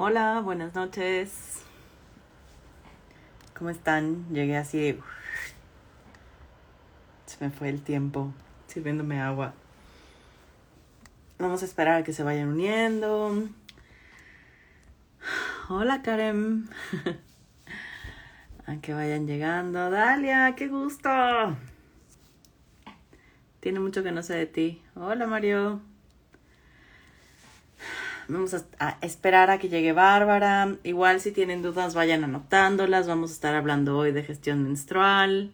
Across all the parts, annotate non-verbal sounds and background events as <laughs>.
Hola, buenas noches. ¿Cómo están? Llegué así. Se me fue el tiempo sirviéndome agua. Vamos a esperar a que se vayan uniendo. Hola, Karen. <laughs> a que vayan llegando. Dalia, qué gusto. Tiene mucho que no sé de ti. Hola, Mario. Vamos a, esperar a que llegue Bárbara. Igual si tienen dudas vayan anotándolas. Vamos a estar hablando hoy de gestión menstrual.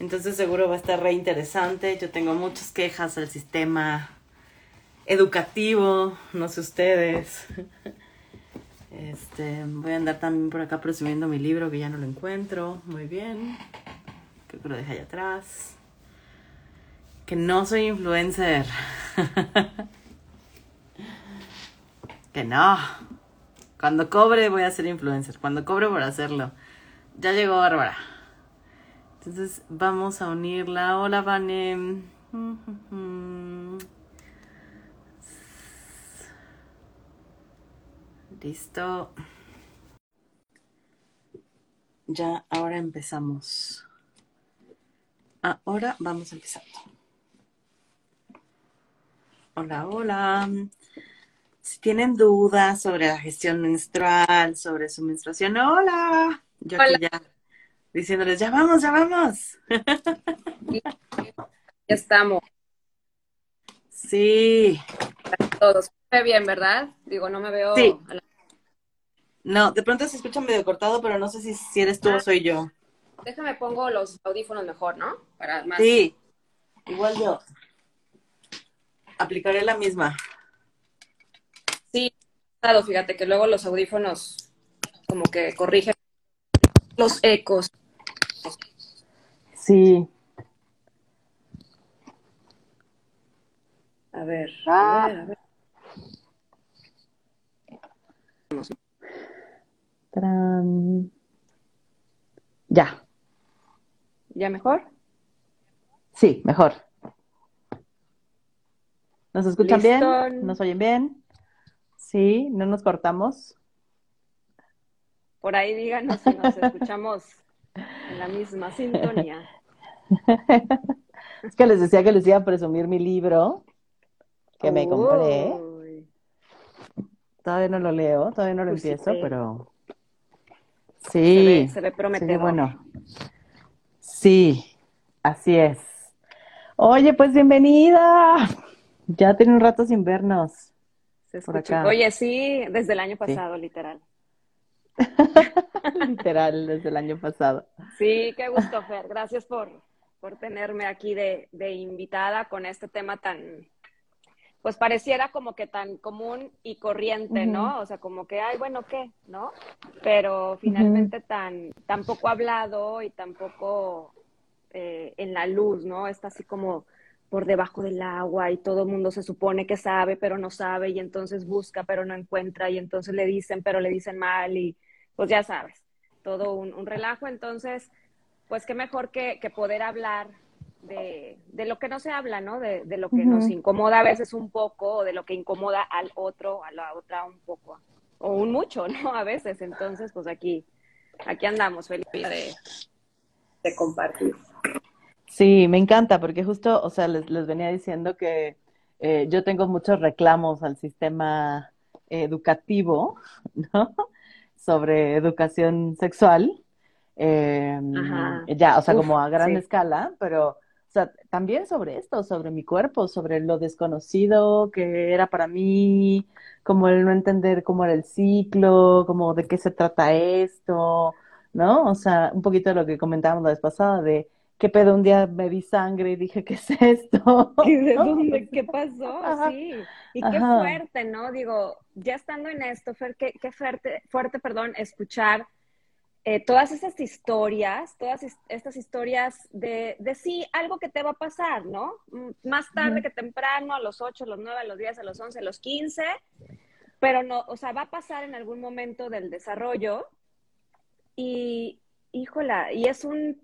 Entonces seguro va a estar re interesante. Yo tengo muchas quejas al sistema educativo. No sé ustedes. <laughs> Este, voy a andar también por acá presumiendo mi libro que ya no lo encuentro. Muy bien. Creo que lo dejé allá atrás. Que no soy influencer. <laughs> Que no. Cuando cobre voy a ser influencer. Cuando cobre por hacerlo. Ya llegó Bárbara. Entonces vamos a unirla. Hola, Vane. Listo. Ya, ahora empezamos. Ahora vamos empezando. Hola, hola. Si tienen dudas sobre la gestión menstrual, sobre su menstruación, hola. Yo aquí ya diciéndoles, ya vamos, ya vamos. Ya estamos. Sí. Todos. ve bien, ¿verdad? Digo, no me veo. Sí. No, de pronto se escucha medio cortado, pero no sé si, si eres tú o soy yo. Déjame pongo los audífonos mejor, ¿no? Para más. Sí. Igual yo. Aplicaré la misma. Fíjate que luego los audífonos como que corrigen los ecos. Sí. A ver, a ver, a ver. Ya. ¿Ya mejor? Sí, mejor. ¿Nos escuchan bien? ¿Nos oyen bien? Sí, no nos cortamos. Por ahí díganos si nos escuchamos en la misma sintonía. <laughs> es que les decía que les iba a presumir mi libro que me compré. Todavía no lo leo, todavía no lo empiezo, pero sí. Se ve, se bueno. Sí, así es. Oye, pues bienvenida. Ya tiene un rato sin vernos. Oye, sí, desde el año pasado, literal. <laughs> literal, desde el año pasado. Sí, qué gusto, Fer. Gracias por, por tenerme aquí de, invitada con este tema tan, pues pareciera como que tan común y corriente, ¿no? O sea, como que, ay, bueno, ¿qué? ¿No? Pero finalmente tan, tan poco hablado y tan poco eh, en la luz, ¿no? Está así como por debajo del agua y todo el mundo se supone que sabe, pero no sabe y entonces busca, pero no encuentra y entonces le dicen, pero le dicen mal y pues ya sabes, todo un, relajo. Entonces, pues qué mejor que, poder hablar de, lo que no se habla, ¿no? De, lo que nos incomoda a veces un poco o de lo que incomoda al otro, a la otra un poco o un mucho, <laughs> ¿no? A veces. Entonces, pues aquí, aquí andamos, feliz de, de compartir. Sí, me encanta, porque justo, o sea, les, les venía diciendo que eh, yo tengo muchos reclamos al sistema educativo, <laughs> ¿no? Sobre educación sexual. Em, ya, o sea, como a gran escala, pero, o sea, también sobre esto, sobre mi cuerpo, sobre lo desconocido que era para mí, como el no entender cómo era el ciclo, como de qué se trata esto, ¿no? O sea, un poquito de lo que comentábamos la vez pasada de ¿Qué pedo? Un día me vi sangre y dije, ¿qué es esto? <laughs> ¿Y de dónde? ¿Qué <laughs> pasó? Sí. Y qué fuerte, ¿no? Digo, ya estando en esto, Fer, qué, qué fuerte, fuerte, perdón, escuchar eh, todas esas historias, todas estas historias de, de sí, algo que te va a pasar, ¿no? Más tarde que temprano, a los 8, a los 9, a los 10, a los 11, a los 15, pero no, o sea, va a pasar en algún momento del desarrollo y, híjola, y es un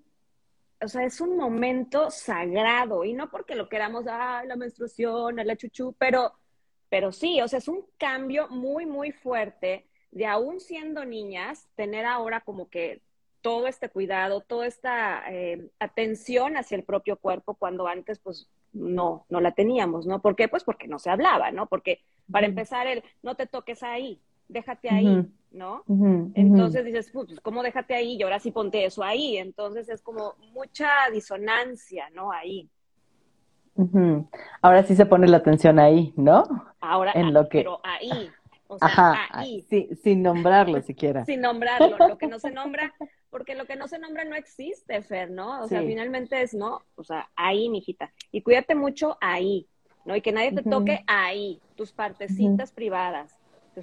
o sea, es un momento sagrado y no porque lo queramos, ah, la menstruación, la chuchu, pero, pero sí, o sea, es un cambio muy, muy fuerte de aún siendo niñas, tener ahora como que todo este cuidado, toda esta eh, atención hacia el propio cuerpo cuando antes pues no, no la teníamos, ¿no? ¿Por qué? Pues porque no se hablaba, ¿no? Porque para empezar el no te toques ahí, déjate ahí, ¿no? Entonces dices, pues, ¿cómo déjate ahí? Y ahora sí ponte eso ahí. Entonces es como mucha disonancia, ¿no? Ahí. Ahora sí se pone la atención ahí, ¿no? Ahora, en lo que... pero ahí, o sea, Ajá, ahí. sin nombrarlo siquiera. sin nombrarlo, lo que no se nombra, porque lo que no se nombra no existe, Fer, ¿no? O sea, finalmente es, ¿no? O sea, ahí, mijita. Y cuídate mucho ahí, ¿no? Y que nadie te toque ahí, tus partecitas privadas.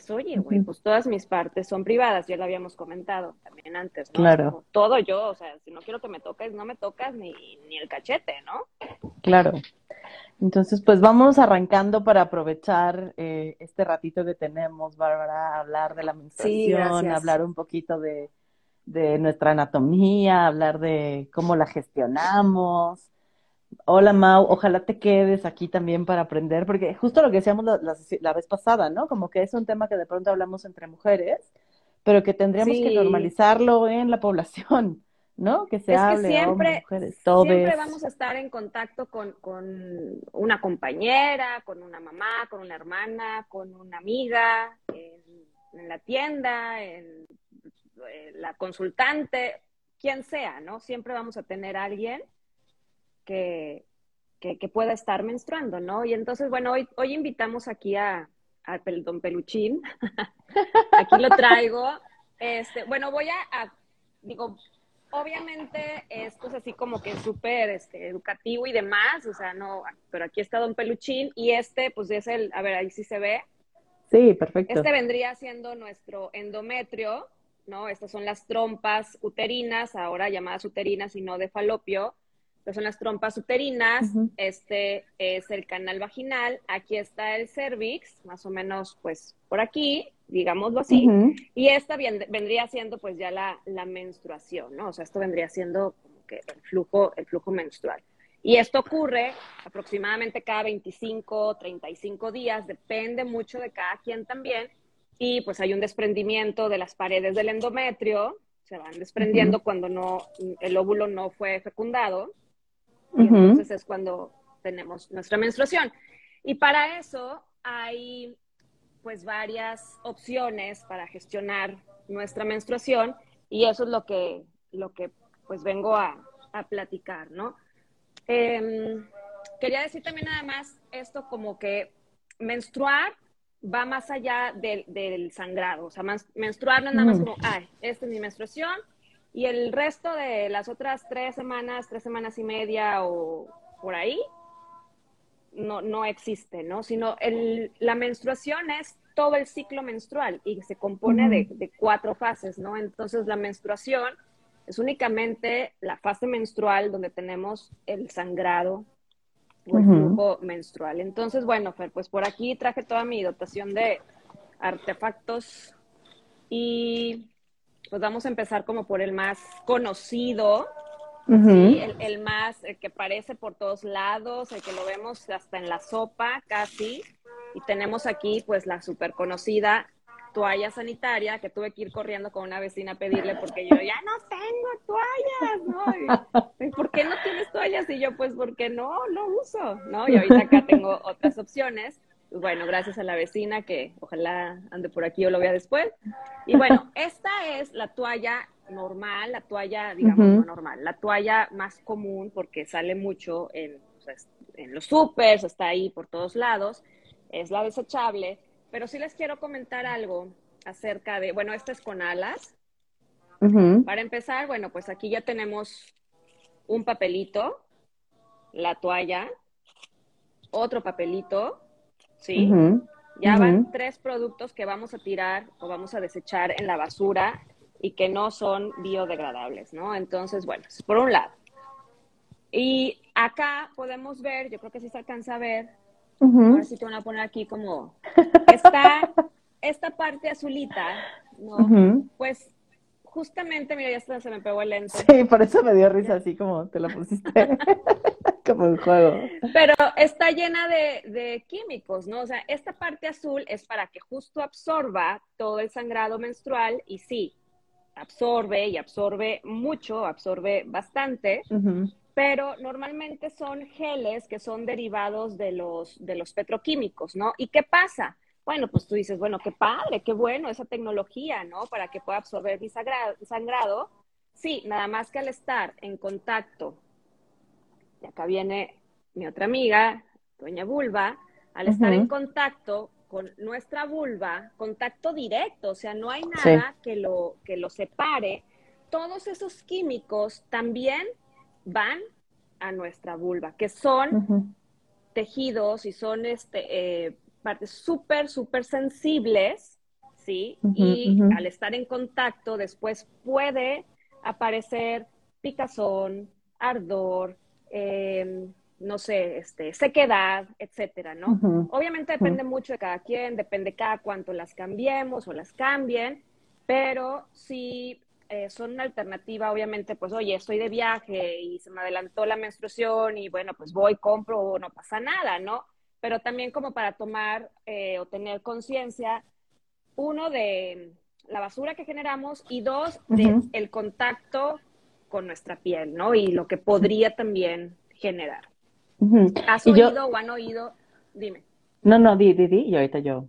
Oye, güey, pues todas mis partes son privadas, ya lo habíamos comentado también antes, ¿no? Claro. todo yo, o sea, si no quiero que me toques, no me tocas ni, ni el cachete, ¿no? Claro. Entonces, pues vamos arrancando para aprovechar eh, este ratito que tenemos, Bárbara, hablar de la menstruación, hablar un poquito de, de nuestra anatomía, hablar de cómo la gestionamos, Hola Mau, ojalá te quedes aquí también para aprender, porque justo lo que decíamos la, vez pasada, ¿no? Como que es un tema que de pronto hablamos entre mujeres, pero que tendríamos que normalizarlo en la población, ¿no? Que se es hable que siempre, mujeres, Siempre vamos a estar en contacto con, con, una compañera, con una mamá, con una hermana, con una amiga, en, la tienda, en, en la consultante, quien sea, ¿no? Siempre vamos a tener a alguien que, que, pueda estar menstruando, ¿no? Y entonces, bueno, hoy, hoy invitamos aquí a, a Don Peluchín. <laughs> aquí lo traigo. Este, bueno, voy a, digo, obviamente esto es así como que súper este, educativo y demás, o sea, no, pero aquí está Don Peluchín y este, pues es el, a ver, ahí sí se ve. Sí, perfecto. Este vendría siendo nuestro endometrio, ¿no? Estas son las trompas uterinas, ahora llamadas uterinas y no de falopio que son las trompas uterinas, este es el canal vaginal, aquí está el cervix, más o menos pues por aquí, digámoslo así, y esta vendría siendo pues ya la, la, menstruación, ¿no? O sea, esto vendría siendo como que el flujo, el flujo menstrual. Y esto ocurre aproximadamente cada 25, 35 días, depende mucho de cada quien también, y pues hay un desprendimiento de las paredes del endometrio, se van desprendiendo cuando no, el óvulo no fue fecundado, y entonces es cuando tenemos nuestra menstruación. Y para eso hay pues varias opciones para gestionar nuestra menstruación y eso es lo que, lo que pues vengo a, a platicar, ¿no? Em, quería decir también nada más esto como que menstruar va más allá del, del sangrado, o sea, menstruar no es nada más como, ay, esta es mi menstruación, y el resto de las otras tres semanas, tres semanas y media o por ahí, no, no existe, ¿no? Sino el, la menstruación es todo el ciclo menstrual y se compone de, de, cuatro fases, ¿no? Entonces la menstruación es únicamente la fase menstrual donde tenemos el sangrado o el flujo menstrual. Entonces, bueno, Fer, pues por aquí traje toda mi dotación de artefactos y pues vamos a empezar como por el más conocido, el, más, el que aparece por todos lados, el que lo vemos hasta en la sopa casi. Y tenemos aquí pues la súper conocida toalla sanitaria que tuve que ir corriendo con una vecina a pedirle porque yo ya no tengo toallas, ¿no? ¿Por qué no tienes toallas? Y yo pues porque no, no uso, ¿no? Y ahorita acá tengo otras opciones bueno, gracias a la vecina que ojalá ande por aquí o lo vea después. Y bueno, <laughs> esta es la toalla normal, la toalla, digamos, no normal, la toalla más común porque sale mucho en, en los supers, está ahí por todos lados, es la desechable, pero sí les quiero comentar algo acerca de, bueno, esta es con alas. Para empezar, bueno, pues aquí ya tenemos un papelito, la toalla, otro papelito, ¿sí? Ya van tres productos que vamos a tirar o vamos a desechar en la basura y que no son biodegradables, ¿no? Entonces, bueno, por un lado. Y acá podemos ver, yo creo que sí se alcanza a ver, a ver si te van a poner aquí como está esta parte azulita, ¿no? Pues justamente, mira, ya se me pegó el lente. Sí, por eso me dio risa así como te lo <laughs> pusiste. Como un juego. Pero está llena de, de, químicos, ¿no? O sea, esta parte azul es para que justo absorba todo el sangrado menstrual y sí, absorbe y absorbe mucho, absorbe bastante, pero normalmente son geles que son derivados de los, de los petroquímicos, ¿no? ¿Y qué pasa? Bueno, pues tú dices, bueno, qué padre, qué bueno esa tecnología, ¿no? Para que pueda absorber mi sangrado. Sí, nada más que al estar en contacto, y acá viene mi otra amiga, doña Vulva, al estar en contacto con nuestra vulva, contacto directo, o sea, no hay nada que, lo, que lo separe, todos esos químicos también van a nuestra vulva, que son tejidos y son este, eh, partes súper, súper sensibles, ¿sí? y al estar en contacto después puede aparecer picazón, ardor, eh, no sé, este, sequedad, etcétera, ¿no? Obviamente depende mucho de cada quien, depende cada cuánto las cambiemos o las cambien, pero si eh, son una alternativa, obviamente, pues, oye, estoy de viaje y se me adelantó la menstruación y bueno, pues voy, compro, no pasa nada, ¿no? Pero también como para tomar eh, o tener conciencia, uno, de la basura que generamos y dos, de el contacto con nuestra piel, ¿no? Y lo que podría también generar. ¿Has oído o han oído? Dime. No, no, di, di, di, y ahorita yo.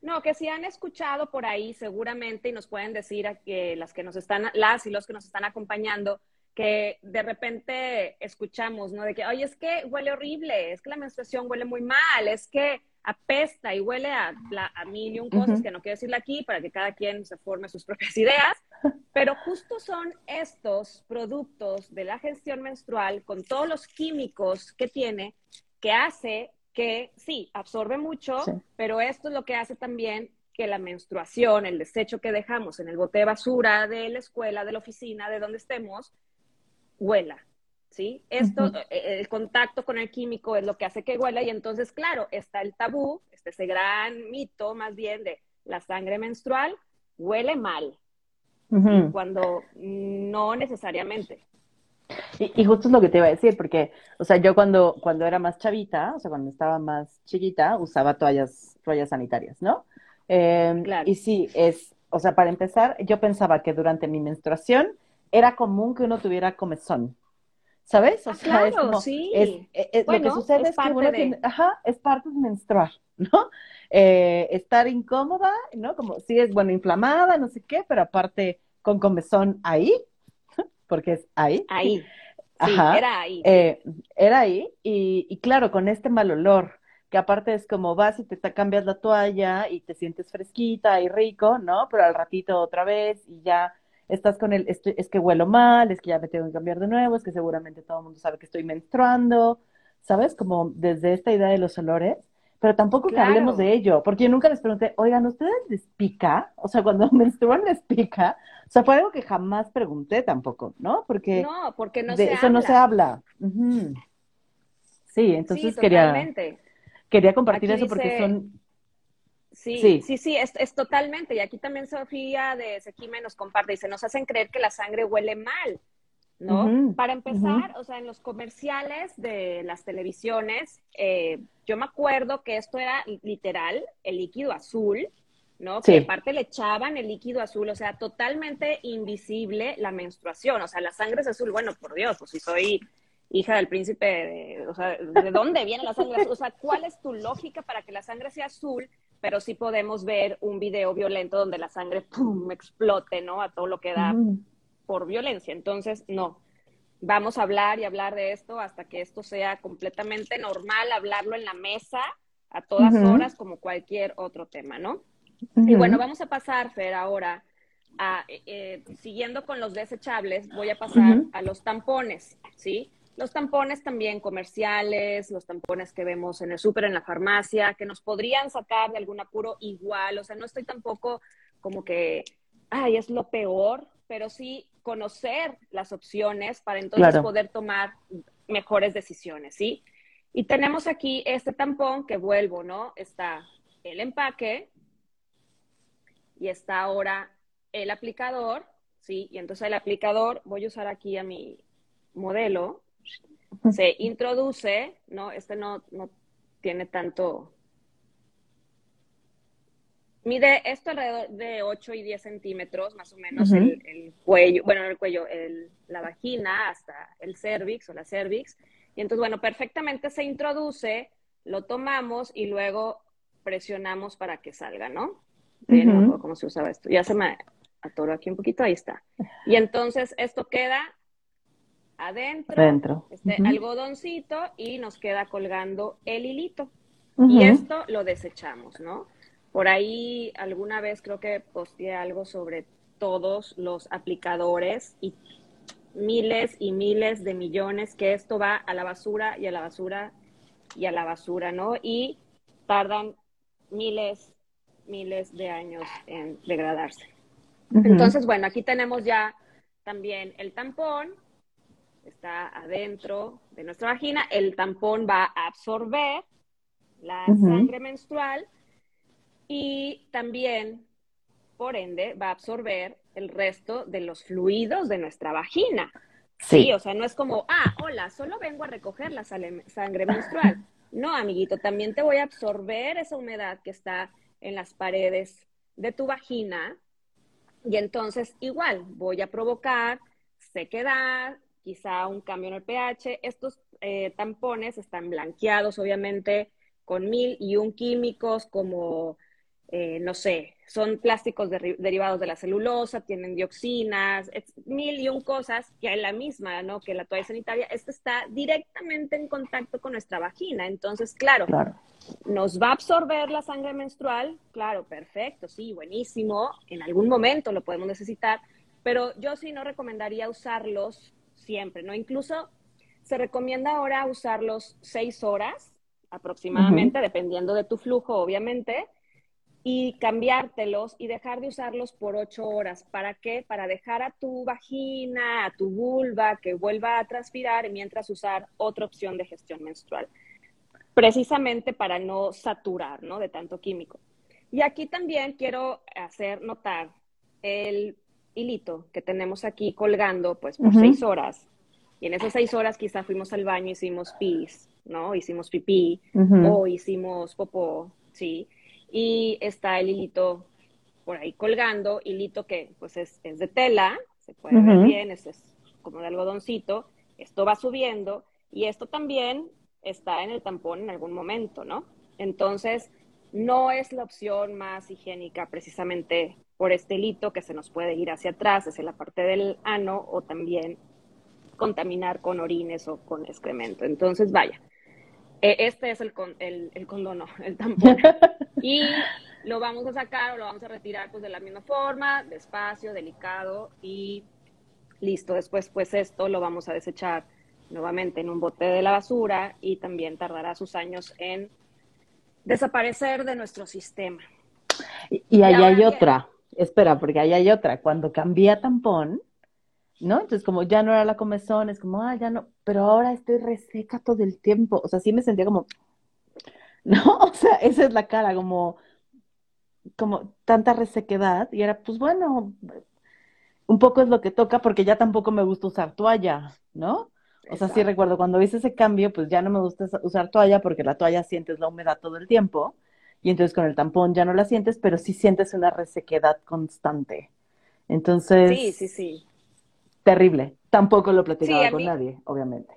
No, que si han escuchado por ahí seguramente y nos pueden decir a que las que nos están, las y los que nos están acompañando, que de repente escuchamos, ¿no? De que, oye, es que huele horrible, es que la menstruación huele muy mal, es que apesta y huele a, a mil y un cosas que no quiero decirle aquí para que cada quien se forme sus propias <laughs> ideas, pero justo son estos productos de la gestión menstrual con todos los químicos que tiene que hace que sí, absorbe mucho, pero esto es lo que hace también que la menstruación, el desecho que dejamos en el bote de basura de la escuela, de la oficina, de donde estemos, huela. ¿Sí? Esto, eh, eh, el contacto con el químico es lo que hace que huela y entonces, claro, está el tabú, este, ese gran mito más bien de la sangre menstrual huele mal, cuando no necesariamente. Y, justo es lo que te iba a decir, porque, o sea, yo cuando, cuando era más chavita, o sea, cuando estaba más chiquita, usaba toallas, toallas sanitarias, ¿no? Em, y sí, es, o sea, para empezar, yo pensaba que durante mi menstruación era común que uno tuviera comezón. ¿Sabes? O ah, sea, claro, sí. Es, lo que sucede es, que uno tiene, ajá, es parte de menstruar, <laughs> ¿no? Eh, estar incómoda, ¿no? Como si es, bueno, inflamada, no sé qué, pero aparte con comezón ahí, <laughs> porque es ahí. Ahí. <laughs> Sí, Ajá. era ahí. Eh, era ahí, y, y, claro, con este mal olor, que aparte es como vas y te, te cambias la toalla y te sientes fresquita y rico, ¿no? Pero al ratito otra vez y ya estás con el, es que huelo mal, es que ya me tengo que cambiar de nuevo, es que seguramente todo el mundo sabe que estoy menstruando, ¿sabes? Como desde esta idea de los olores, pero tampoco que hablemos de ello, porque yo nunca les pregunté, oigan, ¿ustedes les pica? O sea, cuando <laughs> menstruan les pica, o sea, fue algo que jamás pregunté tampoco, ¿no? Porque, no, porque no de se eso habla. no se habla. Sí, entonces quería, quería compartir eso porque son Sí, sí, sí, es, es, totalmente. Y aquí también Sofía de Sequime nos comparte, dice, nos hacen creer que la sangre huele mal, ¿no? Para empezar, o sea, en los comerciales de las televisiones, eh, yo me acuerdo que esto era literal, el líquido azul, ¿no? Que aparte le echaban el líquido azul, o sea, totalmente invisible la menstruación, o sea, la sangre es azul, bueno, por Dios, pues si soy hija del príncipe, de, o sea, ¿de dónde viene la sangre azul? O sea, ¿cuál es tu lógica para que la sangre sea azul pero sí podemos ver un video violento donde la sangre ¡pum! explote, ¿no? A todo lo que da por violencia. Entonces, no. Vamos a hablar y hablar de esto hasta que esto sea completamente normal, hablarlo en la mesa a todas horas como cualquier otro tema, ¿no? Y bueno, vamos a pasar, Fer, ahora a, eh, eh, siguiendo con los desechables, voy a pasar a los tampones, ¿sí? Los tampones también comerciales, los tampones que vemos en el súper, en la farmacia, que nos podrían sacar de algún apuro igual. O sea, no estoy tampoco como que, ay, es lo peor, pero sí conocer las opciones para entonces poder tomar mejores decisiones, ¿sí? Y tenemos aquí este tampón que vuelvo, ¿no? Está el empaque y está ahora el aplicador, ¿sí? Y entonces el aplicador, voy a usar aquí a mi modelo, se introduce, ¿no? Este no, no tiene tanto... Mide esto alrededor de 8 y 10 centímetros, más o menos, el, cuello, bueno, el cuello, el, la vagina hasta el cervix o la cervix. Y entonces, bueno, perfectamente se introduce, lo tomamos y luego presionamos para que salga, ¿no? No cómo se usaba esto. Ya se me atoró aquí un poquito, ahí está. Y entonces esto queda adentro, este algodoncito y nos queda colgando el hilito. Y esto lo desechamos, ¿no? Por ahí alguna vez creo que posteé algo sobre todos los aplicadores y miles y miles de millones que esto va a la basura y a la basura y a la basura, ¿no? Y tardan miles, miles de años en degradarse. Entonces, bueno, aquí tenemos ya también el tampón, está adentro de nuestra vagina, el tampón va a absorber la sangre menstrual y también, por ende, va a absorber el resto de los fluidos de nuestra vagina. Sí. o sea, no es como, ah, hola, solo vengo a recoger la sangre menstrual. <laughs> No, amiguito, también te voy a absorber esa humedad que está en las paredes de tu vagina y entonces igual voy a provocar sequedad, quizá un cambio en el pH. Estos eh, tampones están blanqueados, obviamente, con mil y un químicos como, eh, no sé, son plásticos derivados de la celulosa, tienen dioxinas, mil y un cosas que es la misma, ¿no? Que la toalla sanitaria, esto está directamente en contacto con nuestra vagina. Entonces, claro, nos va a absorber la sangre menstrual, claro, perfecto, sí, buenísimo. En algún momento lo podemos necesitar, pero yo sí no recomendaría usarlos siempre, ¿no? Incluso se recomienda ahora usarlos seis horas aproximadamente, dependiendo de tu flujo, obviamente, y cambiártelos y dejar de usarlos por ocho horas. ¿Para qué? Para dejar a tu vagina, a tu vulva, que vuelva a transpirar mientras usar otra opción de gestión menstrual. Precisamente para no saturar, ¿no? De tanto químico. Y aquí también quiero hacer notar el hilito que tenemos aquí colgando pues por seis horas. Y en esas seis horas quizá fuimos al baño, hicimos pis, ¿no? Hicimos pipí o hicimos popó, ¿sí? Y está el hilito por ahí colgando, hilito que pues es, es de tela, se puede ver bien, es, es como de algodoncito, esto va subiendo y esto también está en el tampón en algún momento, ¿no? Entonces, no es la opción más higiénica precisamente por este hilito que se nos puede ir hacia atrás, hacia la parte del ano o también contaminar con orines o con excremento. Entonces, vaya, e, este es el, el, el condono, <laughs> el tampón. <laughs> Y lo vamos a sacar o lo vamos a retirar pues de la misma forma, despacio, delicado y listo. Después pues esto lo vamos a desechar nuevamente en un bote de la basura y también tardará sus años en desaparecer de nuestro sistema. Y, ahí hay otra, espera, porque ahí hay otra. Cuando cambié tampón, ¿no? Entonces, como ya no era la comezón, es como, ah, ya no, pero ahora estoy reseca todo el tiempo. O sea, sí me sentía como, <laughs> ¿no? O sea, esa es la cara, como, como tanta resequedad. Y era, pues bueno, un poco es lo que toca, porque ya tampoco me gusta usar toalla, ¿no? O sea, sí recuerdo cuando hice ese cambio, pues ya no me gusta usar toalla porque la toalla sientes la humedad todo el tiempo y entonces con el tampón ya no la sientes, pero sí sientes una resequedad constante. Entonces, sí, sí, sí. Terrible. Tampoco lo platicaba con nadie, obviamente.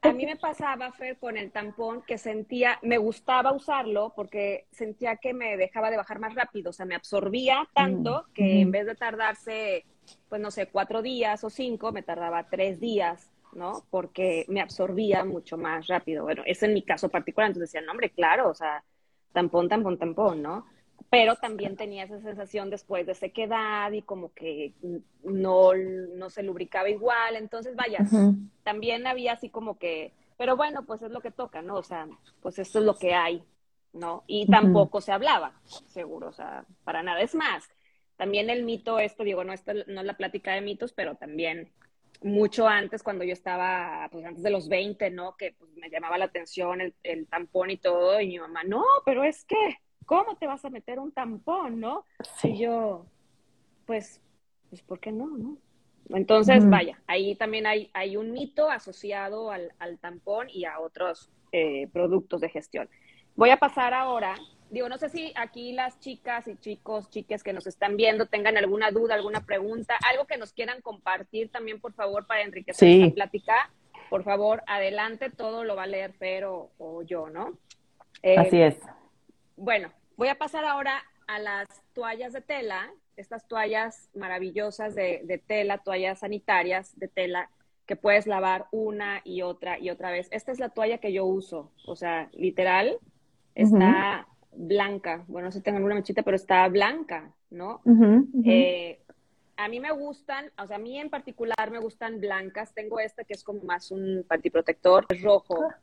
A mí me pasaba, Fer, con el tampón que sentía, me gustaba usarlo porque sentía que me dejaba de bajar más rápido, o sea, me absorbía tanto mm, que en vez de tardarse, pues no sé, cuatro días o cinco, me tardaba tres días ¿no? Porque me absorbía mucho más rápido. Bueno, es mi caso particular. Entonces decía, no, hombre, claro, o sea, tampón, tampón, tampón, ¿no? Pero también tenía esa sensación después de sequedad y como que no, no se lubricaba igual. Entonces, vaya, también había así como que, pero bueno, pues es lo que toca, ¿no? O sea, pues esto es lo que hay, ¿no? Y tampoco se hablaba, seguro, o sea, para nada. Es más, también el mito, esto, digo, no, esto, no es la plática de mitos, pero también mucho antes, cuando yo estaba, pues antes de los 20, ¿no? Que pues, me llamaba la atención el, el, tampón y todo, y mi mamá, no, pero es que, ¿cómo te vas a meter un tampón, no? Y yo, pues, pues, ¿por qué no, no? Entonces, vaya, ahí también hay, hay un mito asociado al, al tampón y a otros eh, productos de gestión. Voy a pasar ahora, digo, no sé si aquí las chicas y chicos, chiques que nos están viendo tengan alguna duda, alguna pregunta, algo que nos quieran compartir también, por favor, para enriquecer sí. esta plática. Por favor, adelante, todo lo va a leer Fer o, yo, ¿no? Eh, Así es. Bueno, voy a pasar ahora a las toallas de tela, estas toallas maravillosas de, tela, toallas sanitarias de tela, que puedes lavar una y otra y otra vez. Esta es la toalla que yo uso, o sea, literal, está blanca. Bueno, no sé si tengo alguna manchita, pero está blanca, ¿no? Eh, a mí me gustan, o sea, a mí en particular me gustan blancas. Tengo esta que es como más un pantiprotector, es rojo, ah.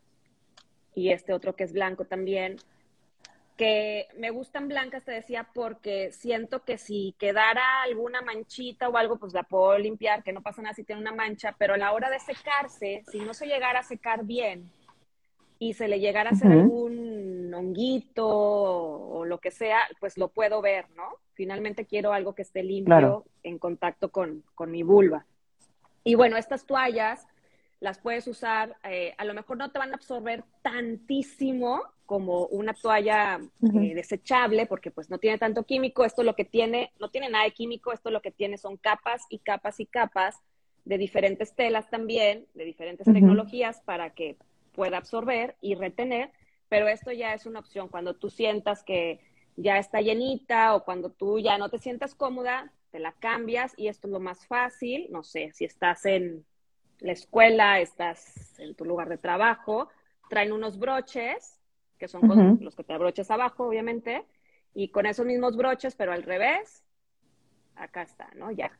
y este otro que es blanco también que me gustan blancas, te decía, porque siento que si quedara alguna manchita o algo, pues la puedo limpiar, que no pasa nada si tiene una mancha, pero a la hora de secarse, si no se llegara a secar bien y se le llegara a hacer algún honguito o, lo que sea, pues lo puedo ver, ¿no? Finalmente quiero algo que esté limpio en contacto con, con mi vulva. Y bueno, estas toallas las puedes usar, eh, a lo mejor no te van a absorber tantísimo como una toalla eh, desechable, porque pues no tiene tanto químico, esto lo que tiene, no tiene nada de químico, esto lo que tiene son capas y capas y capas de diferentes telas también, de diferentes tecnologías para que pueda absorber y retener, pero esto ya es una opción cuando tú sientas que ya está llenita o cuando tú ya no te sientas cómoda, te la cambias y esto es lo más fácil, no sé, si estás en la escuela, estás en tu lugar de trabajo, traen unos broches, que son los que te abroches abajo, obviamente, y con esos mismos broches, pero al revés, acá está, ¿no? Ya.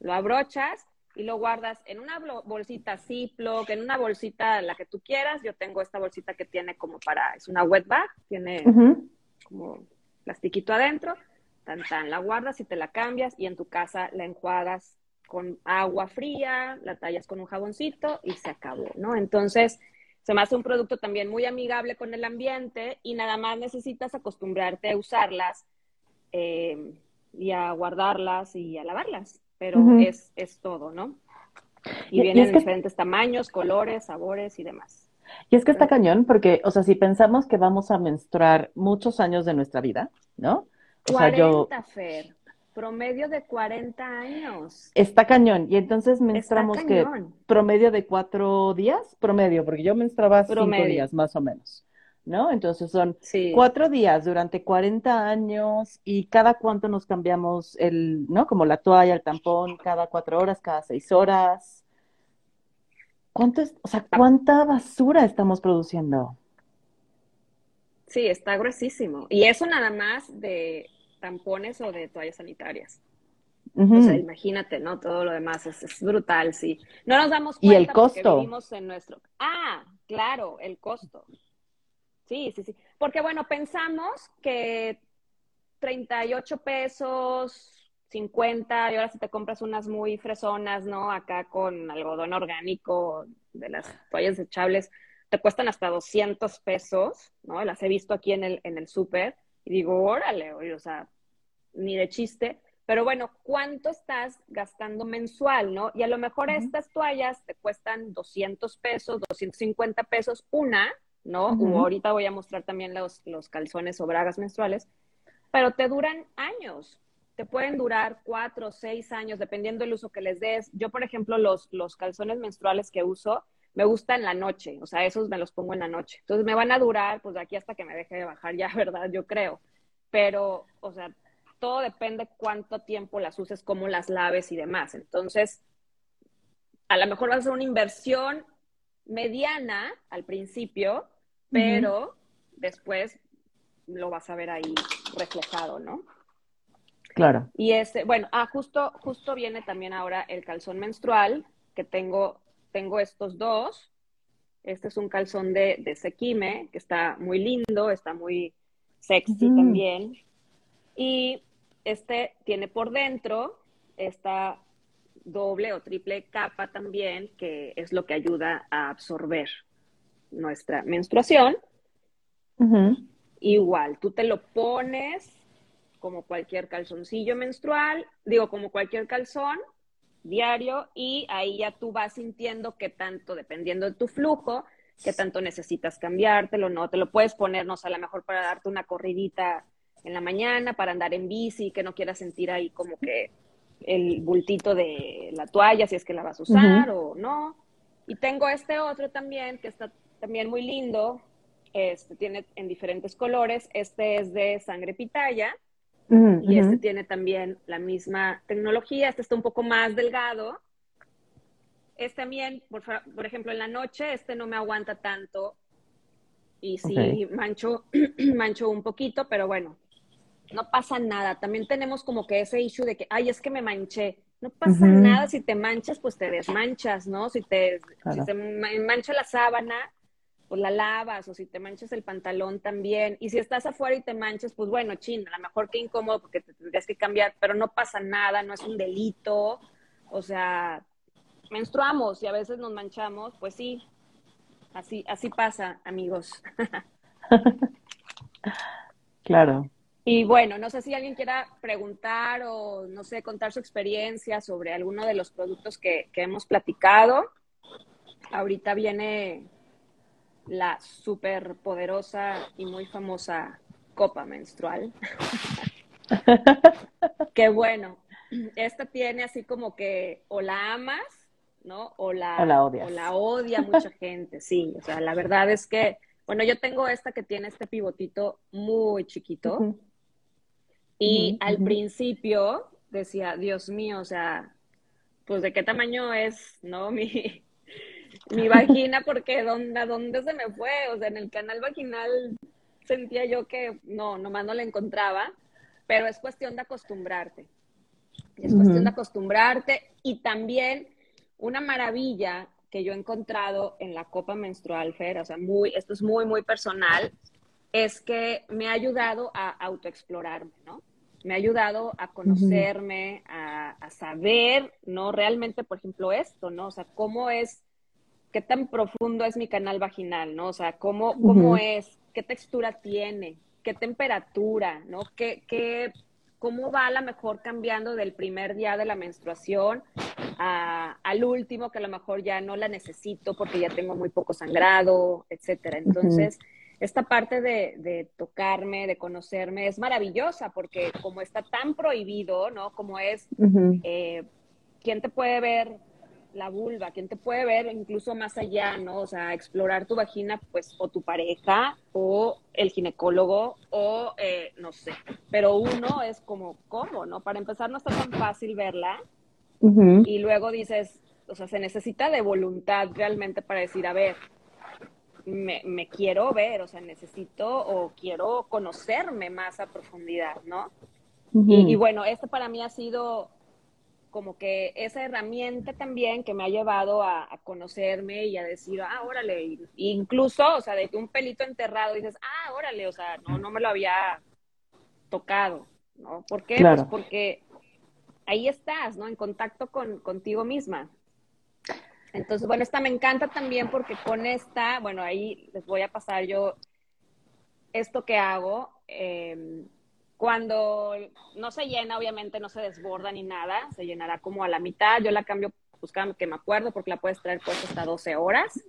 Lo abrochas y lo guardas en una bolsita Ziploc, en una bolsita la que tú quieras. Yo tengo esta bolsita que tiene como para, es una wet bag, tiene como plastiquito adentro. Tan, tan, la guardas y te la cambias y en tu casa la enjuagas con agua fría, la tallas con un jaboncito y se acabó, ¿no? Entonces, se me hace un producto también muy amigable con el ambiente y nada más necesitas acostumbrarte a usarlas eh, y a guardarlas y a lavarlas, pero es, es todo, ¿no? Y, vienen en diferentes tamaños, colores, sabores y demás. Y es que está cañón porque, o sea, si pensamos que vamos a menstruar muchos años de nuestra vida, ¿no? O 40, sea, yo... Fer. Promedio de 40 años. Está cañón. Y entonces menstruamos que promedio de cuatro días, promedio, porque yo menstruaba cinco días más o menos. ¿No? Entonces son cuatro días durante 40 años y cada cuánto nos cambiamos el, ¿no? Como la toalla, el tampón, cada cuatro horas, cada seis horas. ¿Cuánto es, o sea, cuánta basura estamos produciendo? Sí, está gruesísimo. Y eso nada más de tampones o de toallas sanitarias. O sea, imagínate, ¿no? Todo lo demás es, brutal, sí. No nos damos cuenta ¿Y el costo? porque vivimos en nuestro... Ah, claro, el costo. Sí, sí, sí. Porque bueno, pensamos que 38 pesos, 50, y ahora si te compras unas muy fresonas, ¿no? Acá con algodón orgánico de las toallas desechables, te cuestan hasta 200 pesos, ¿no? Las he visto aquí en el, en el súper. Y digo, órale, o sea, ni de chiste. Pero bueno, ¿cuánto estás gastando mensual, no? Y a lo mejor estas toallas te cuestan 200 pesos, 250 pesos una, ¿no? O ahorita voy a mostrar también los, los calzones o bragas menstruales, pero te duran años. Te pueden durar cuatro o seis años, dependiendo del uso que les des. Yo, por ejemplo, los, los calzones menstruales que uso, me gustan la noche, o sea, esos me los pongo en la noche. Entonces me van a durar, pues de aquí hasta que me deje de bajar ya, <laughs> ¿verdad? Yo creo. Pero, o sea, todo depende cuánto tiempo las uses, cómo las laves y demás. Entonces, a lo mejor vas a hacer una inversión mediana al principio, pero después lo vas a ver ahí reflejado, ¿no? Claro. Y este, bueno, ah, justo, justo viene también ahora el calzón menstrual, que tengo tengo estos dos. Este es un calzón de, de Sekime, que está muy lindo, está muy sexy también. Y este tiene por dentro esta doble o triple capa también, que es lo que ayuda a absorber nuestra menstruación. Igual, tú te lo pones como cualquier calzoncillo menstrual, digo, como cualquier calzón, diario y ahí ya tú vas sintiendo que tanto, dependiendo de tu flujo, que tanto necesitas cambiártelo, ¿no? Te lo puedes poner, no sé, a lo mejor para darte una corridita en la mañana, para andar en bici, que no quieras sentir ahí como que el bultito de la toalla, si es que la vas a usar o no. Y tengo este otro también, que está también muy lindo, este tiene en diferentes colores, este es de sangre pitaya, y este tiene también la misma tecnología, este está un poco más delgado. Este también, por, por ejemplo, en la noche, este no me aguanta tanto y sí mancho, <clears throat> mancho un poquito, pero bueno, no pasa nada. También tenemos como que ese issue de que, ay, es que me manché. No pasa nada, si te manchas, pues te desmanchas, ¿no? Si te, si te mancha la sábana, pues la lavas, o si te manchas el pantalón también. Y si estás afuera y te manchas, pues bueno, chin, a lo mejor qué incómodo porque te tendrías que cambiar, pero no pasa nada, no es un delito. O sea, menstruamos y a veces nos manchamos, pues sí, así, así pasa, amigos. <laughs> claro. Y bueno, no sé si alguien quiera preguntar o, no sé, contar su experiencia sobre alguno de los productos que, que hemos platicado. Ahorita viene la súper poderosa y muy famosa copa menstrual. <laughs> que bueno, esta tiene así como que o la amas, ¿no? O la, la odia mucha <laughs> gente, sí. O sea, la verdad es que, bueno, yo tengo esta que tiene este pivotito muy chiquito. Y al principio decía, Dios mío, o sea, pues de qué tamaño es, ¿no? <laughs> Mi, mi vagina porque ¿dónde, ¿dónde se me fue? O sea, en el canal vaginal sentía yo que no, nomás no la encontraba, pero es cuestión de acostumbrarte. Es cuestión de acostumbrarte y también una maravilla que yo he encontrado en la copa menstrual, Fer, o sea, muy, esto es muy, muy personal, es que me ha ayudado a autoexplorarme, ¿no? Me ha ayudado a conocerme, a, a, saber, ¿no? Realmente, por ejemplo, esto, ¿no? O sea, cómo es qué tan profundo es mi canal vaginal, ¿no? O sea, cómo, cómo es, qué textura tiene, qué temperatura, ¿no? ¿Qué, qué, cómo va a lo mejor cambiando del primer día de la menstruación al último, que a lo mejor ya no la necesito porque ya tengo muy poco sangrado, etcétera. Entonces, esta parte de, de, tocarme, de conocerme, es maravillosa porque como está tan prohibido, ¿no? Como es, eh, ¿quién te puede ver la vulva, quien te puede ver incluso más allá, ¿no? O sea, explorar tu vagina, pues, o tu pareja, o el ginecólogo, o eh, no sé. Pero uno es como, ¿cómo, no? Para empezar, no está tan fácil verla. Y luego dices, o sea, se necesita de voluntad realmente para decir, a ver, me, me quiero ver, o sea, necesito o quiero conocerme más a profundidad, ¿no? y, y bueno, esto para mí ha sido como que esa herramienta también que me ha llevado a, conocerme y a decir, ah, órale, incluso, o sea, de que un pelito enterrado dices, ah, órale, o sea, no, no me lo había tocado, ¿no? ¿Por qué? Pues porque ahí estás, ¿no? En contacto con, contigo misma. Entonces, bueno, esta me encanta también porque con esta, bueno, ahí les voy a pasar yo esto que hago. Eh, cuando no se llena, obviamente no se desborda ni nada, se llenará como a la mitad. Yo la cambio, pues que me acuerdo, porque la puedes traer pues hasta 12 horas.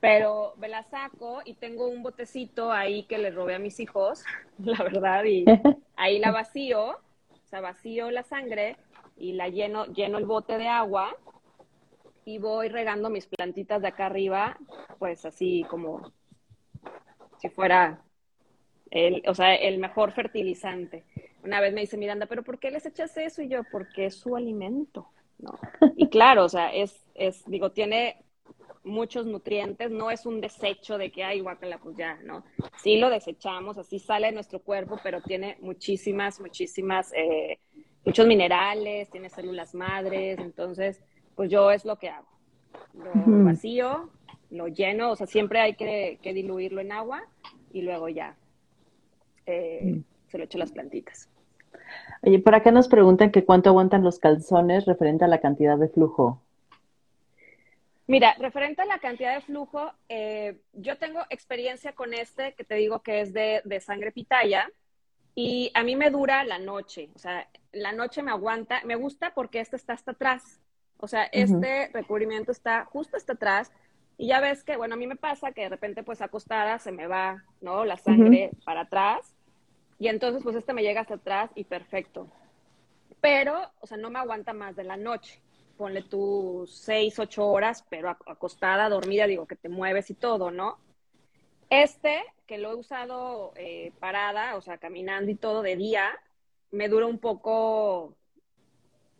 Pero me la saco y tengo un botecito ahí que le robé a mis hijos, <laughs> la verdad, y <laughs> ahí la vacío, o sea, vacío la sangre y la lleno, lleno el bote de agua y voy regando mis plantitas de acá arriba, pues así como si fuera el, o sea, el mejor fertilizante. Una vez me dice Miranda, pero ¿por qué les echas eso? Y yo, porque es su alimento, ¿no? Y claro, o sea, es, es, digo, tiene muchos nutrientes, no es un desecho de que, hay guacala, pues ya, ¿no? Sí lo desechamos, así sale de nuestro cuerpo, pero tiene muchísimas, muchísimas, eh, muchos minerales, tiene células madres, entonces, pues yo es lo que hago. Lo vacío, lo lleno, o sea, siempre hay que, que diluirlo en agua y luego ya eh, mm. se lo echo las plantitas. Oye, por acá nos preguntan que cuánto aguantan los calzones referente a la cantidad de flujo. Mira, referente a la cantidad de flujo, eh, yo tengo experiencia con este que te digo que es de, de, sangre pitaya y a mí me dura la noche, o sea, la noche me aguanta, me gusta porque este está hasta atrás, O sea, este recubrimiento está justo hasta atrás y ya ves que, bueno, a mí me pasa que de repente pues acostada se me va, ¿no? La sangre para atrás y entonces pues este me llega hasta atrás y perfecto. Pero, o sea, no me aguanta más de la noche. Ponle tú seis, ocho horas, pero acostada, dormida, digo que te mueves y todo, ¿no? Este, que lo he usado eh, parada, o sea, caminando y todo de día, me dura un poco,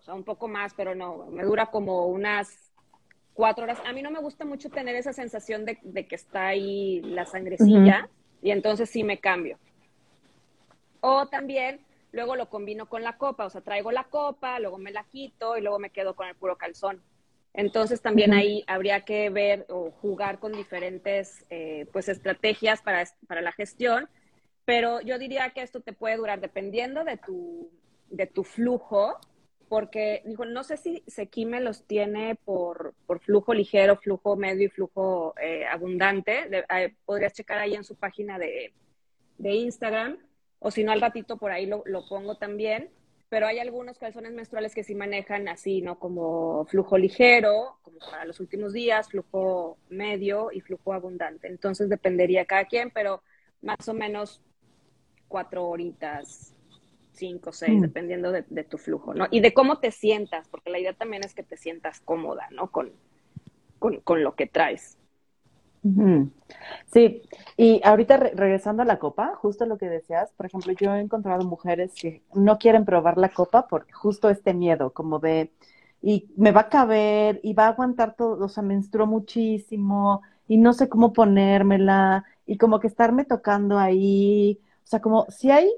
sea, un poco más, pero no, me dura como unas cuatro horas. A mí no me gusta mucho tener esa sensación de, que está ahí la sangrecilla y entonces sí me cambio. O también luego lo combino con la copa, o sea, traigo la copa, luego me la quito y luego me quedo con el puro calzón. Entonces también ahí habría que ver o jugar con diferentes eh, pues estrategias para, para la gestión, pero yo diría que esto te puede durar dependiendo de tu, de tu flujo, porque dijo, no sé si Sequime los tiene por, por flujo ligero, flujo medio y flujo eh, abundante. Eh, podrías checar ahí en su página de, de Instagram, o si no al ratito por ahí lo, lo pongo también pero hay algunos calzones menstruales que sí manejan así, ¿no? Como flujo ligero, como para los últimos días, flujo medio y flujo abundante. Entonces dependería cada quien, pero más o menos cuatro horitas, cinco, seis, mm. dependiendo de, tu flujo, ¿no? Y de cómo te sientas, porque la idea también es que te sientas cómoda, ¿no? Con, con, con lo que traes. Sí, y ahorita regresando a la copa, justo lo que decías, por ejemplo, yo he encontrado mujeres que no quieren probar la copa por justo este miedo, como de, y me va a caber, y va a aguantar todo, o sea, menstruo muchísimo, y no sé cómo ponérmela, y como que estarme tocando ahí, o sea, como si hay,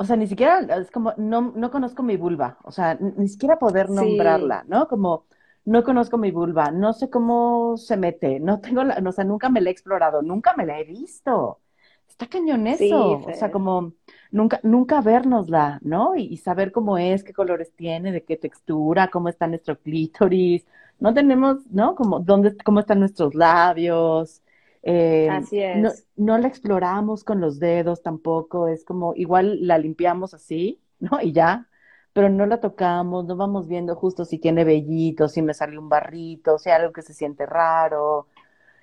o sea, ni siquiera, es como, no, no conozco mi vulva, o sea, ni siquiera poder nombrarla, ¿no? Como no conozco mi vulva, no sé cómo se mete, no tengo la, o sea, nunca me la he explorado, nunca me la he visto. Está cañón eso, o sea, como nunca, nunca vernosla, ¿no? Y, saber cómo es, qué colores tiene, de qué textura, cómo está nuestro clítoris, no tenemos, ¿no? Como, dónde, cómo están nuestros labios. Eh, así es. No, no la exploramos con los dedos tampoco, es como, igual la limpiamos así, <laughs> ¿no? Y ya, pero no la tocamos, no vamos viendo justo si tiene vellitos, si me sale un barrito, si hay algo que se siente raro.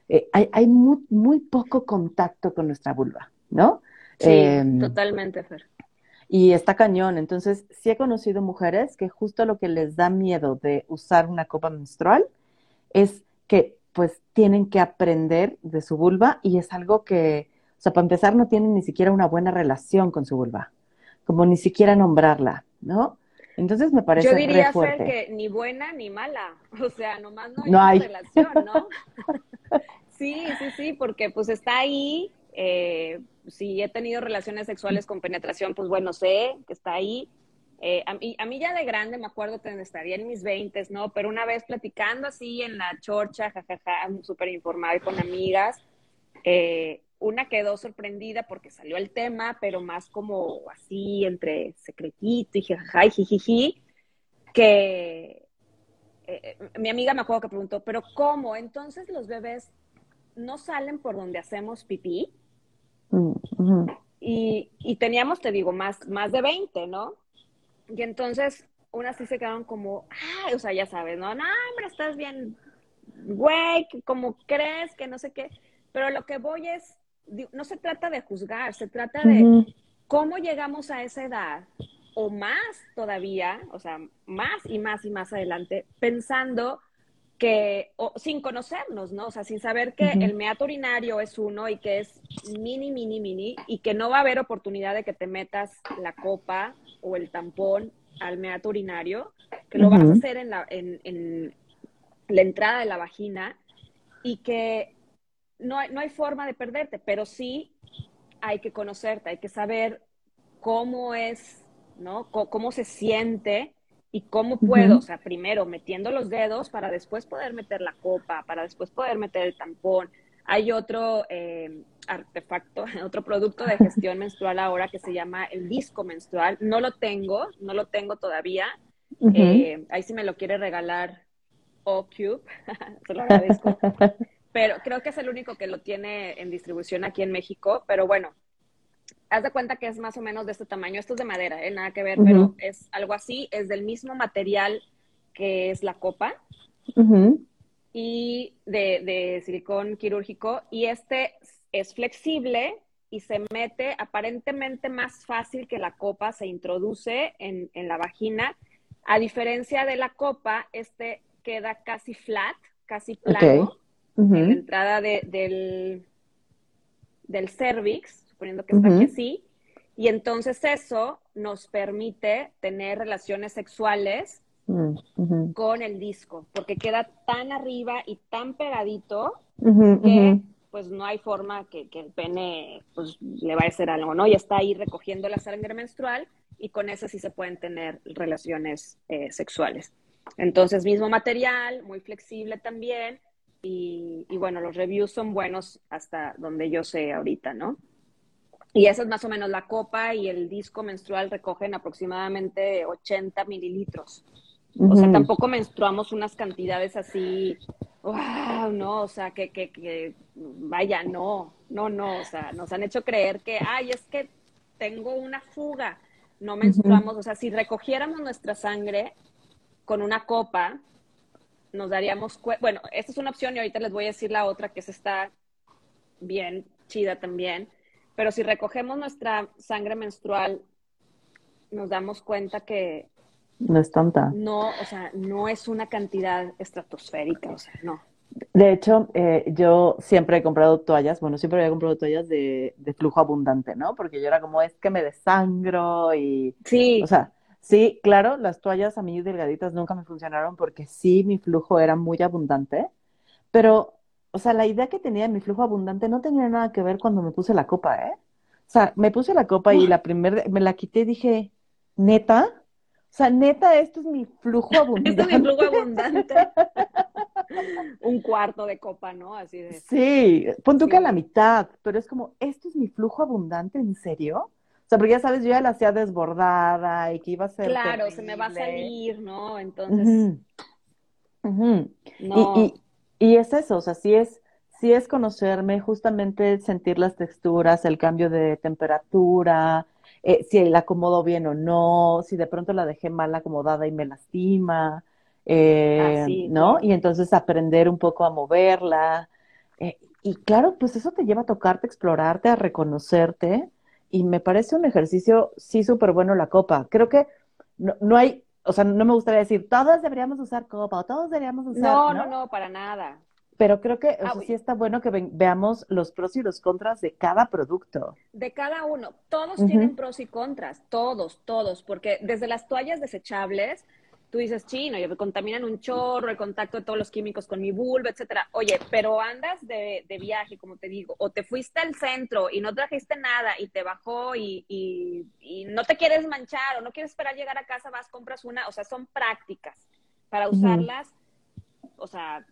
Eh, hay, hay muy, muy, poco contacto con nuestra vulva, ¿no? Sí, em, totalmente, Fer. Y está cañón. Entonces, sí he conocido mujeres que justo lo que les da miedo de usar una copa menstrual es que pues tienen que aprender de su vulva y es algo que, o sea, para empezar no tienen ni siquiera una buena relación con su vulva, como ni siquiera nombrarla, ¿no? Entonces me parece Yo diría, Fer, que ni buena ni mala. <laughs> O sea, nomás no hay, relación, ¿no? <laughs> sí, sí, sí, porque pues está ahí. Eh, si he tenido relaciones sexuales con penetración, pues bueno, sé que está ahí. Eh, a, mí, a mí ya de grande me acuerdo que estaría en mis veintes, ¿no? Pero una vez platicando así en la chorcha, jajaja, súper informada y con amigas, eh, una quedó sorprendida porque salió el tema, pero más como así entre secretito y jajaja y jijiji, que eh, eh, mi amiga me acuerdo que preguntó, pero ¿cómo? Entonces los bebés no salen por donde hacemos pipí. Mm, y, y, teníamos, te digo, más, más de 20, ¿no? Y entonces unas sí se quedaron como, ay, o sea, ya sabes, ¿no? No, hombre, estás bien, güey, como crees que no sé qué. Pero lo que voy es, no se trata de juzgar, se trata de cómo llegamos a esa edad o más todavía, o sea, más y más y más adelante, pensando que, o, sin conocernos, ¿no? O sea, sin saber que el meato urinario es uno y que es mini, mini, mini, y que no va a haber oportunidad de que te metas la copa o el tampón al meato urinario, que lo vas a hacer en la, en, en la entrada de la vagina, y que no hay, no hay forma de perderte, pero sí hay que conocerte, hay que saber cómo es, ¿no? cómo se siente y cómo puedo, o sea, primero metiendo los dedos para después poder meter la copa, para después poder meter el tampón. Hay otro eh, artefacto, <laughs> otro producto de gestión menstrual ahora que se llama el disco menstrual. No lo tengo, no lo tengo todavía. Eh, ahí si me lo quiere regalar O-Cube, <laughs> se lo agradezco. <laughs> pero creo que es el único que lo tiene en distribución aquí en México, pero bueno, haz de cuenta que es más o menos de este tamaño, esto es de madera, ¿eh? nada que ver, pero es algo así, es del mismo material que es la copa, y de, de silicón quirúrgico, y este es flexible y se mete aparentemente más fácil que la copa, se introduce en, la vagina. A diferencia de la copa, este queda casi flat, casi plano, en la entrada del, del cervix, suponiendo que está aquí así. Y entonces eso nos permite tener relaciones sexuales mm, con el disco, porque queda tan arriba y tan pegadito que pues no hay forma que, el pene pues, le vaya a hacer algo, ¿no? Y está ahí recogiendo la sangre menstrual y con eso sí se pueden tener relaciones eh, sexuales. Entonces, mismo material, muy flexible también, y, bueno, los reviews son buenos hasta donde yo sé ahorita, ¿no? Y esa es más o menos la copa y el disco menstrual recogen aproximadamente 80 mililitros. O sea, tampoco menstruamos unas cantidades así wow, no, o sea, que, que, que, vaya, no, no, no, o sea, nos han hecho creer que, ay, es que tengo una fuga, no menstruamos, o sea, si recogiéramos nuestra sangre con una copa, nos daríamos cuenta, bueno, esta es una opción y ahorita les voy a decir la otra que es está bien chida también, pero si recogemos nuestra sangre menstrual, nos damos cuenta que no es tanta. No, o sea, no es una cantidad estratosférica, o sea, no. De hecho, eh, yo siempre he comprado toallas, bueno, siempre había comprado toallas de, flujo abundante, ¿no? Porque yo era como, es que me desangro y... Sí. O sea, sí, claro, las toallas a mí delgaditas nunca me funcionaron porque sí, mi flujo era muy abundante, pero, o sea, la idea que tenía de mi flujo abundante no tenía nada que ver cuando me puse la copa, ¿eh? O sea, me puse la copa y la <laughs> primera, me la quité y dije, neta, o sea, neta, esto es mi flujo abundante. <laughs> esto es mi flujo abundante. <laughs> Un cuarto de copa, ¿no? Así de. Sí, pon tú que a la mitad, pero es como, ¿esto es mi flujo abundante? ¿En serio? O sea, porque ya sabes, yo ya la hacía desbordada y que iba a ser. Claro, se me va a salir, ¿no? Entonces. No. Y, y, es eso, o sea, sí es, sí es conocerme, justamente sentir las texturas, el cambio de temperatura, eh, si la acomodo bien o no, si de pronto la dejé mal acomodada y me lastima, eh, ¿no? Y entonces aprender un poco a moverla. Eh, y claro, pues eso te lleva a tocarte, explorarte, a reconocerte. Y me parece un ejercicio, sí, súper bueno la copa. Creo que no, no, hay, o sea, no me gustaría decir, todos deberíamos usar copa o todos deberíamos usar. No, no, no, no para nada. Pero creo que ah, sí está bueno que veamos los pros y los contras de cada producto. De cada uno. Todos tienen pros y contras, todos, todos, porque desde las toallas desechables, tú dices, chino, me contaminan un chorro, el contacto de todos los químicos con mi vulva, etcétera. Oye, pero andas de, viaje, como te digo, o te fuiste al centro y no trajiste nada y te bajó y, y no te quieres manchar o no quieres esperar llegar a casa, vas, compras una, o sea, son prácticas para usarlas, o sea,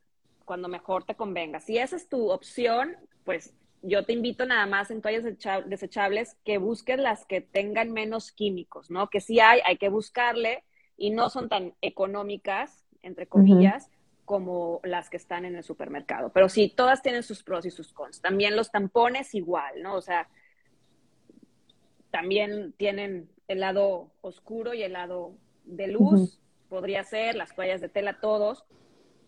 cuando mejor te convenga. Si esa es tu opción, pues yo te invito nada más en toallas desechables que busques las que tengan menos químicos, ¿no? Que sí hay, hay que buscarle y no son tan económicas, entre comillas, como las que están en el supermercado. Pero sí, todas tienen sus pros y sus cons. También los tampones igual, ¿no? O sea, también tienen el lado oscuro y el lado de luz, podría ser, las toallas de tela, todos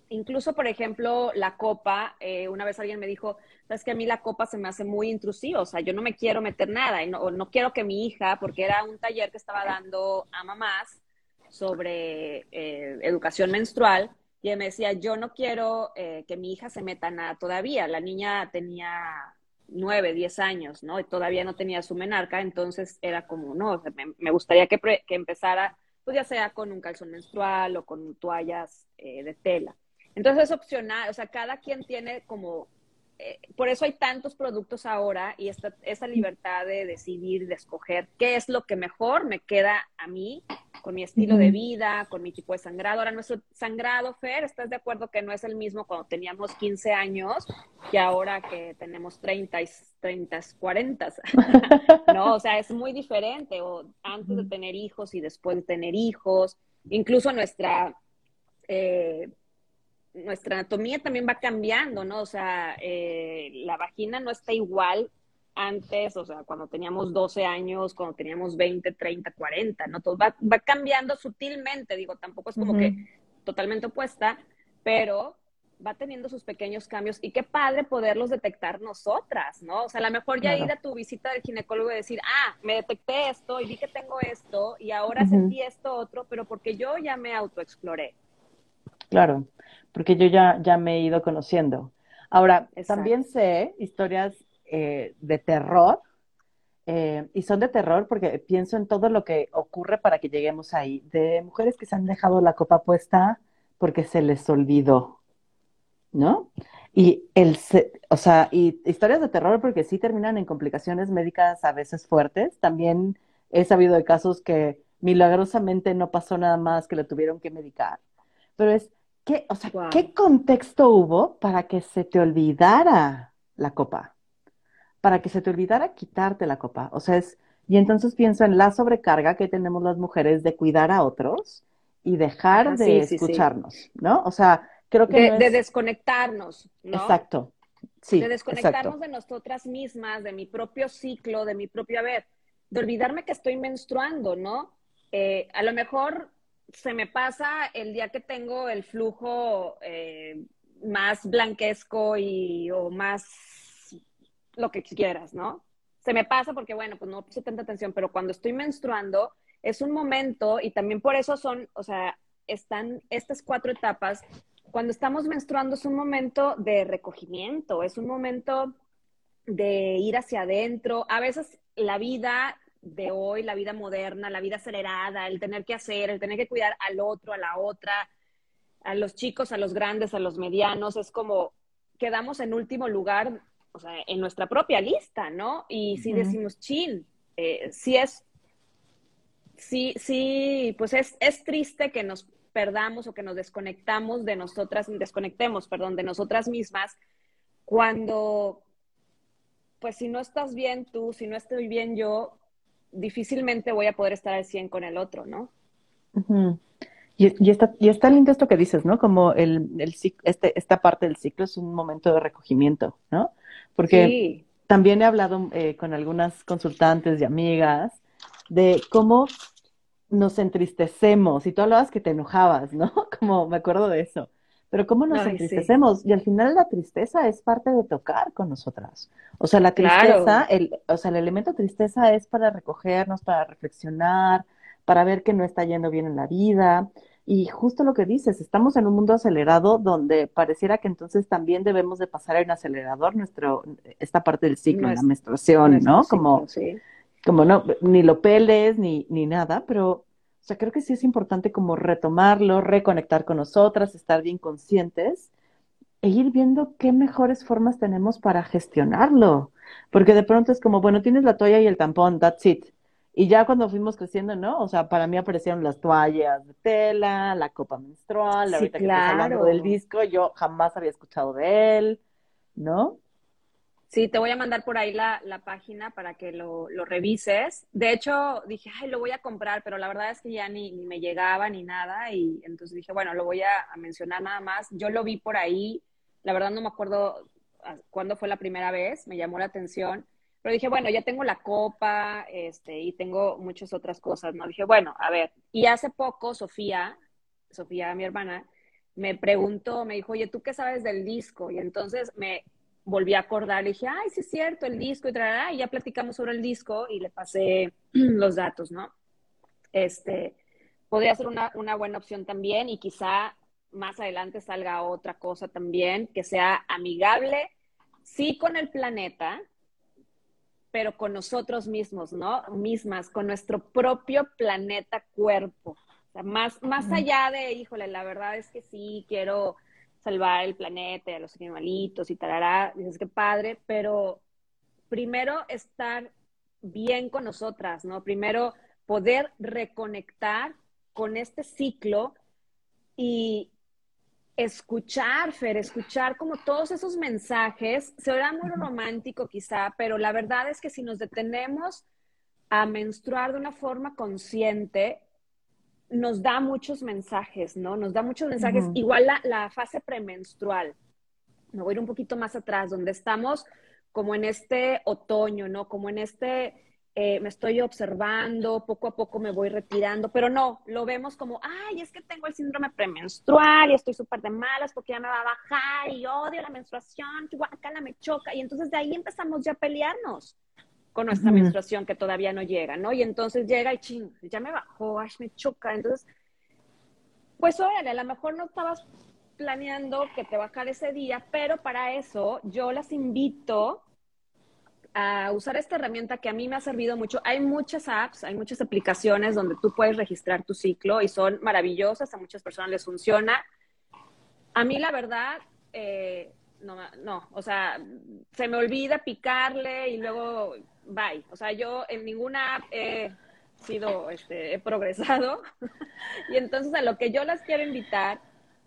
incluso, por ejemplo, la copa, eh, una vez alguien me dijo, es que a mí la copa se me hace muy intrusiva, o sea, yo no me quiero meter nada y no, no quiero que mi hija, porque era un taller que estaba dando a mamás sobre eh, educación menstrual, y me decía, yo no quiero eh, que mi hija se meta nada todavía, la niña tenía nueve, diez años, ¿no? Y todavía no tenía su menarca, entonces era como, no, me, gustaría que, que, empezara, pues ya sea con un calzón menstrual o con toallas de tela. Entonces es opcional, o sea, cada quien tiene como, eh, por eso hay tantos productos ahora y esta, esa libertad de decidir, de escoger qué es lo que mejor me queda a mí, con mi estilo de vida, con mi tipo de sangrado. Ahora, nuestro sangrado, Fer, ¿estás de acuerdo que no es el mismo cuando teníamos 15 años que ahora que tenemos 30, 30 40? no, o sea, es muy diferente, o antes de tener hijos y después de tener hijos, incluso nuestra... Eh, nuestra anatomía también va cambiando, ¿no? O sea, eh, la vagina no está igual antes, o sea, cuando teníamos 12 años, cuando teníamos 20, 30, 40, ¿no? Todo va, cambiando sutilmente, digo, tampoco es como que totalmente opuesta, pero va teniendo sus pequeños cambios y qué padre poderlos detectar nosotras, ¿no? O sea, a lo mejor ya ir a tu visita del ginecólogo y decir, ah, me detecté esto y vi que tengo esto y ahora sentí esto otro, pero porque yo ya me autoexploré. Claro, porque yo ya, ya me he ido conociendo. Ahora, también sé historias eh, de terror, eh, y son de terror porque pienso en todo lo que ocurre para que lleguemos ahí, de mujeres que se han dejado la copa puesta porque se les olvidó, ¿no? Y el, o sea, y historias de terror porque sí terminan en complicaciones médicas a veces fuertes. También he sabido de casos que milagrosamente no pasó nada más que le tuvieron que medicar. Pero es, ¿qué, o sea, ¿qué contexto hubo para que se te olvidara la copa? Para que se te olvidara quitarte la copa. O sea, es, y entonces pienso en la sobrecarga que tenemos las mujeres de cuidar a otros y dejar de escucharnos, ¿no? O sea, creo que... De, desconectarnos, ¿no? Exacto. Sí, de desconectarnos de nosotras mismas, de mi propio ciclo, de mi propio haber, de olvidarme que estoy menstruando, ¿no? Eh, a lo mejor se me pasa el día que tengo el flujo eh, más blanquesco y o más lo que quieras, ¿no? Se me pasa porque, bueno, pues no puse tanta atención, pero cuando estoy menstruando, es un momento y también por eso son, o sea, están estas cuatro etapas. Cuando estamos menstruando es un momento de recogimiento, es un momento de ir hacia adentro. A veces la vida de hoy, la vida moderna, la vida acelerada, el tener que hacer, el tener que cuidar al otro, a la otra, a los chicos, a los grandes, a los medianos, es como quedamos en último lugar, o sea, en nuestra propia lista, ¿no? Y si decimos, chin, eh, si es sí, sí, pues es, es triste que nos perdamos o que nos desconectamos de nosotras, desconectemos, perdón, de nosotras mismas, cuando, pues si no estás bien tú, si no estoy bien yo, difícilmente voy a poder estar al 100 con el otro, ¿no? y, y, está, y está lindo esto que dices, ¿no? Como el, el, este, esta parte del ciclo es un momento de recogimiento, ¿no? Porque también he hablado eh, con algunas consultantes y amigas de cómo nos entristecemos, y tú hablabas que te enojabas, ¿no? <laughs> Como me acuerdo de eso, pero cómo nos entristecemos, y al final la tristeza es parte de tocar con nosotras. O sea, la tristeza, el, o sea, el elemento tristeza es para recogernos, para reflexionar, para ver que no está yendo bien en la vida. Y justo lo que dices, estamos en un mundo acelerado donde pareciera que entonces también debemos de pasar en acelerador nuestro, esta parte del ciclo, la menstruación, ¿no? Como, sí como no, ni lo peles ni, ni nada, pero, o sea, creo que sí es importante como retomarlo, reconectar con nosotras, estar bien conscientes e ir viendo qué mejores formas tenemos para gestionarlo. Porque de pronto es como, bueno, tienes la toalla y el tampón, that's it. Y ya cuando fuimos creciendo, ¿no? O sea, para mí aparecieron las toallas de tela, la copa menstrual, ahorita que estás hablando del disco, yo jamás había escuchado de él, ¿no? Sí, te voy a mandar por ahí la, página para que lo, revises. De hecho, dije, ay, lo voy a comprar, pero la verdad es que ya ni, me llegaba ni nada. Y entonces dije, bueno, lo voy a, mencionar nada más. Yo lo vi por ahí, la verdad no me acuerdo cuándo fue la primera vez, me llamó la atención. Pero dije, bueno, ya tengo la copa, este, y tengo muchas otras cosas, ¿no? Dije, bueno, a ver. Y hace poco, Sofía, Sofía, mi hermana, me preguntó, me dijo, oye, ¿tú qué sabes del disco? Y entonces me volví a acordar, le dije, ay, sí es cierto, el disco y y ya platicamos sobre el disco y le pasé <clears throat> los datos, ¿no? Este, podría ser una, una buena opción también y quizá más adelante salga otra cosa también que sea amigable, sí con el planeta, pero con nosotros mismos, ¿no? Mismas, con nuestro propio planeta cuerpo. O sea, más, más allá de, híjole, la verdad es que sí, quiero salvar el planeta, a los animalitos y tal, dices que padre, pero primero estar bien con nosotras, ¿no? Primero poder reconectar con este ciclo y escuchar, Fer, escuchar como todos esos mensajes, se oirá muy romántico quizá, pero la verdad es que si nos detenemos a menstruar de una forma consciente, nos da muchos mensajes, ¿no? Nos da muchos mensajes. Igual la, fase premenstrual. Me voy a ir un poquito más atrás, donde estamos como en este otoño, ¿no? Como en este eh, me estoy observando, poco a poco me voy retirando, pero no, lo vemos como, ay, es que tengo el síndrome premenstrual y estoy súper de malas porque ya me va a bajar y odio la menstruación, guacala, me choca. Y entonces de ahí empezamos ya a pelearnos con nuestra menstruación que todavía no llega, ¿no? Y entonces llega y ching, ya me bajó, ay, me choca. Entonces, pues órale, a lo mejor no estabas planeando que te bajara ese día, pero para eso yo las invito a usar esta herramienta que a mí me ha servido mucho. Hay muchas apps, hay muchas aplicaciones donde tú puedes registrar tu ciclo y son maravillosas, a muchas personas les funciona. A mí la verdad, eh, no, no, o sea, se me olvida picarle y luego bye. O sea, yo en ninguna app he sido, este, he progresado. <laughs> y entonces a lo que yo las quiero invitar,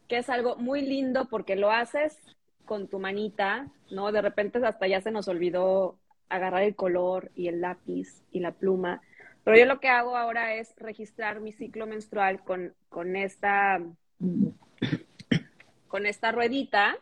que es algo muy lindo porque lo haces con tu manita, ¿no? De repente hasta ya se nos olvidó agarrar el color y el lápiz y la pluma. Pero yo lo que hago ahora es registrar mi ciclo menstrual con, con esta con esta ruedita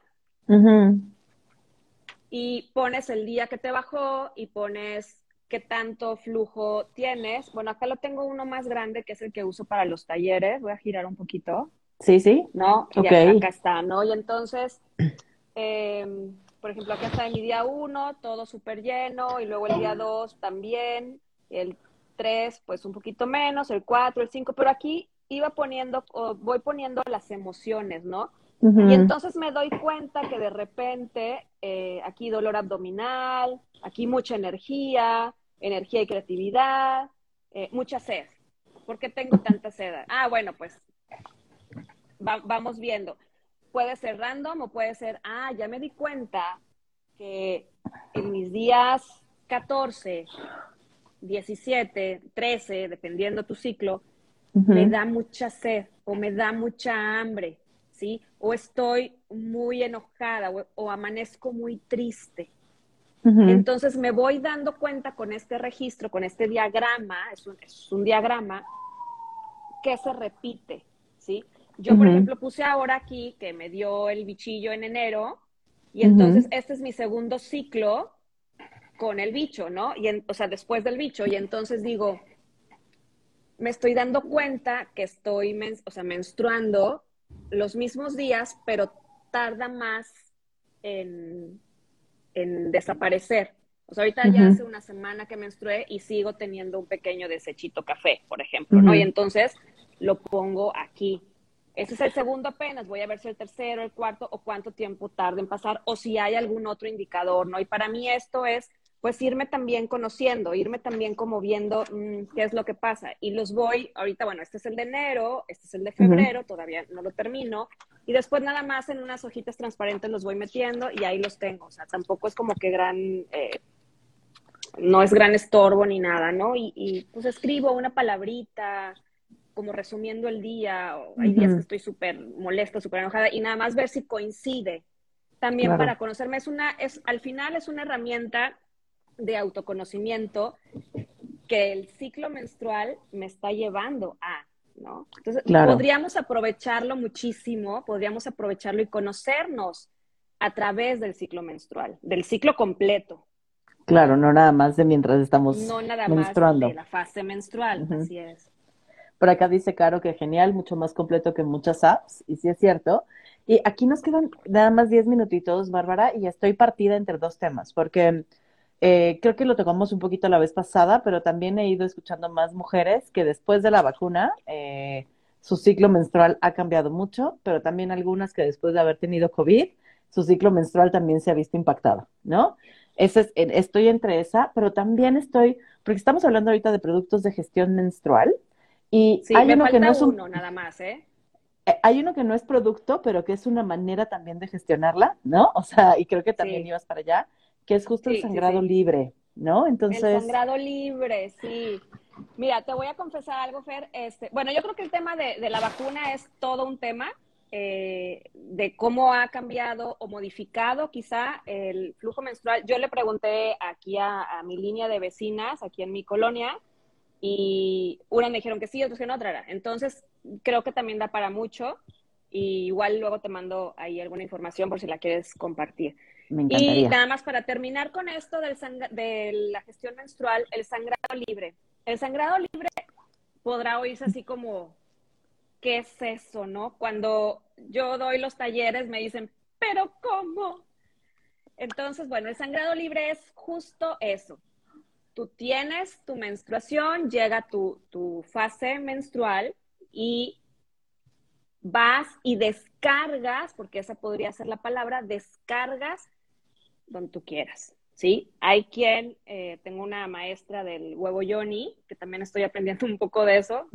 y pones el día que te bajó y pones qué tanto flujo tienes. Bueno, acá lo tengo uno más grande que es el que uso para los talleres. Voy a girar un poquito. Sí, sí. ¿No? Y acá, está, ¿no? Y entonces, eh, por ejemplo, acá está mi día uno, todo súper lleno, y luego el día dos también, el tres, pues un poquito menos, el cuatro, el cinco, pero aquí iba poniendo, o voy poniendo las emociones, ¿no? Y entonces me doy cuenta que de repente eh, aquí dolor abdominal, aquí mucha energía, energía y creatividad, eh, mucha sed. ¿Por qué tengo tanta sed? Ah, bueno, pues vamos viendo puede ser random o puede ser, ah, ya me di cuenta que en mis días 14, 17, 13, dependiendo tu ciclo, me da mucha sed o me da mucha hambre, ¿sí? O estoy muy enojada o, amanezco muy triste. Entonces me voy dando cuenta con este registro, con este diagrama, es un, es un diagrama que se repite, ¿sí? Yo, por ejemplo, puse ahora aquí que me dio el bichillo en enero y entonces este es mi segundo ciclo con el bicho, ¿no? Y o sea, después del bicho. Y entonces digo, me estoy dando cuenta que estoy, o sea, menstruando los mismos días, pero tarda más en, en desaparecer. O sea, ahorita ya hace una semana que menstrué y sigo teniendo un pequeño desechito café, por ejemplo, ¿no? Y entonces lo pongo aquí. Ese es el segundo apenas, voy a ver si el tercero, el cuarto o cuánto tiempo tarda en pasar o si hay algún otro indicador, ¿no? Y para mí esto es pues irme también conociendo, irme también como viendo mm, qué es lo que pasa. Y los voy, ahorita, bueno, este es el de enero, este es el de febrero, todavía no lo termino. Y después nada más en unas hojitas transparentes los voy metiendo y ahí los tengo. O sea, tampoco es como que gran, eh, no es gran estorbo ni nada, ¿no? Y, y pues escribo una palabrita, como resumiendo el día, o hay días que estoy súper molesta, súper enojada, y nada más ver si coincide. También para conocerme, es una, es, al final es una herramienta de autoconocimiento que el ciclo menstrual me está llevando a, ¿no? Entonces, podríamos aprovecharlo muchísimo, podríamos aprovecharlo y conocernos a través del ciclo menstrual, del ciclo completo. Claro, no nada más de mientras estamos no nada más de la fase menstrual, así es. Por acá dice Caro que genial, mucho más completo que muchas apps, y sí es cierto. Y aquí nos quedan nada más 10 minutitos, Bárbara, y estoy partida entre dos temas, porque eh, creo que lo tocamos un poquito la vez pasada, pero también he ido escuchando más mujeres que después de la vacuna eh, su ciclo menstrual ha cambiado mucho, pero también algunas que después de haber tenido COVID, su ciclo menstrual también se ha visto impactado, ¿no? Ese es, estoy entre esa, pero también estoy, porque estamos hablando ahorita de productos de gestión menstrual, y hay uno que no es uno, nada más, ¿eh? ¿eh? Hay uno que no es producto, pero que es una manera también de gestionarla, ¿no? O sea, y creo que también ibas para allá, que es justo el sangrado libre, ¿no? Entonces. El sangrado libre, sí. Mira, te voy a confesar algo, Fer. Este, bueno, yo creo que el tema de, de la vacuna es todo un tema eh, de cómo ha cambiado o modificado quizá el flujo menstrual. Yo le pregunté aquí a, a mi línea de vecinas, aquí en mi colonia, y una me dijeron que sí, otros que no, otra Entonces, creo que también da para mucho y igual luego te mando ahí alguna información por si la quieres compartir. Me encantaría. Y nada más para terminar con esto del de la gestión menstrual, el sangrado libre. El sangrado libre podrá oírse así como, ¿qué es eso, no? Cuando yo doy los talleres me dicen, ¿pero cómo? Entonces, bueno, el sangrado libre es justo eso. Tú tienes tu menstruación, llega tu, tu fase menstrual y vas y descargas, porque esa podría ser la palabra, descargas donde tú quieras, ¿sí? Hay quien, eh, tengo una maestra del huevo Yoni, que también estoy aprendiendo un poco de eso,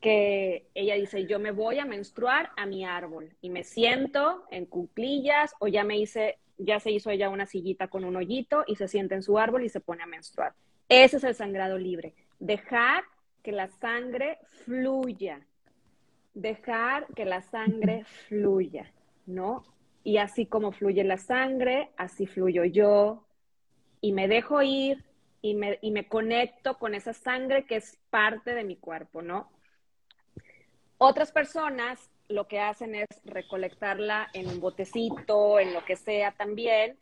que ella dice, yo me voy a menstruar a mi árbol y me siento en cuclillas o ya me hice, ya se hizo ella una sillita con un hoyito y se siente en su árbol y se pone a menstruar. Ese es el sangrado libre. Dejar que la sangre fluya, dejar que la sangre fluya, ¿no? Y así como fluye la sangre, así fluyo yo y me dejo ir y me, y me conecto con esa sangre que es parte de mi cuerpo, ¿no? Otras personas lo que hacen es recolectarla en un botecito, en lo que sea también,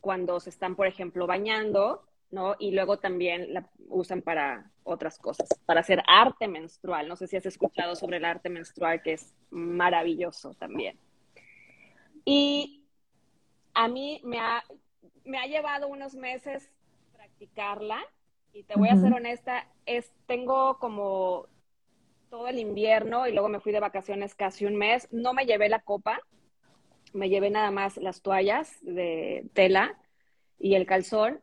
cuando se están, por ejemplo, bañando, ¿no? Y luego también la usan para otras cosas, para hacer arte menstrual. No sé si has escuchado sobre el arte menstrual, que es maravilloso también. Y a mí me ha, me ha llevado unos meses practicarla y te voy a ser honesta, es, tengo como todo el invierno y luego me fui de vacaciones casi un mes, no me llevé la copa, me llevé nada más las toallas de tela y el calzón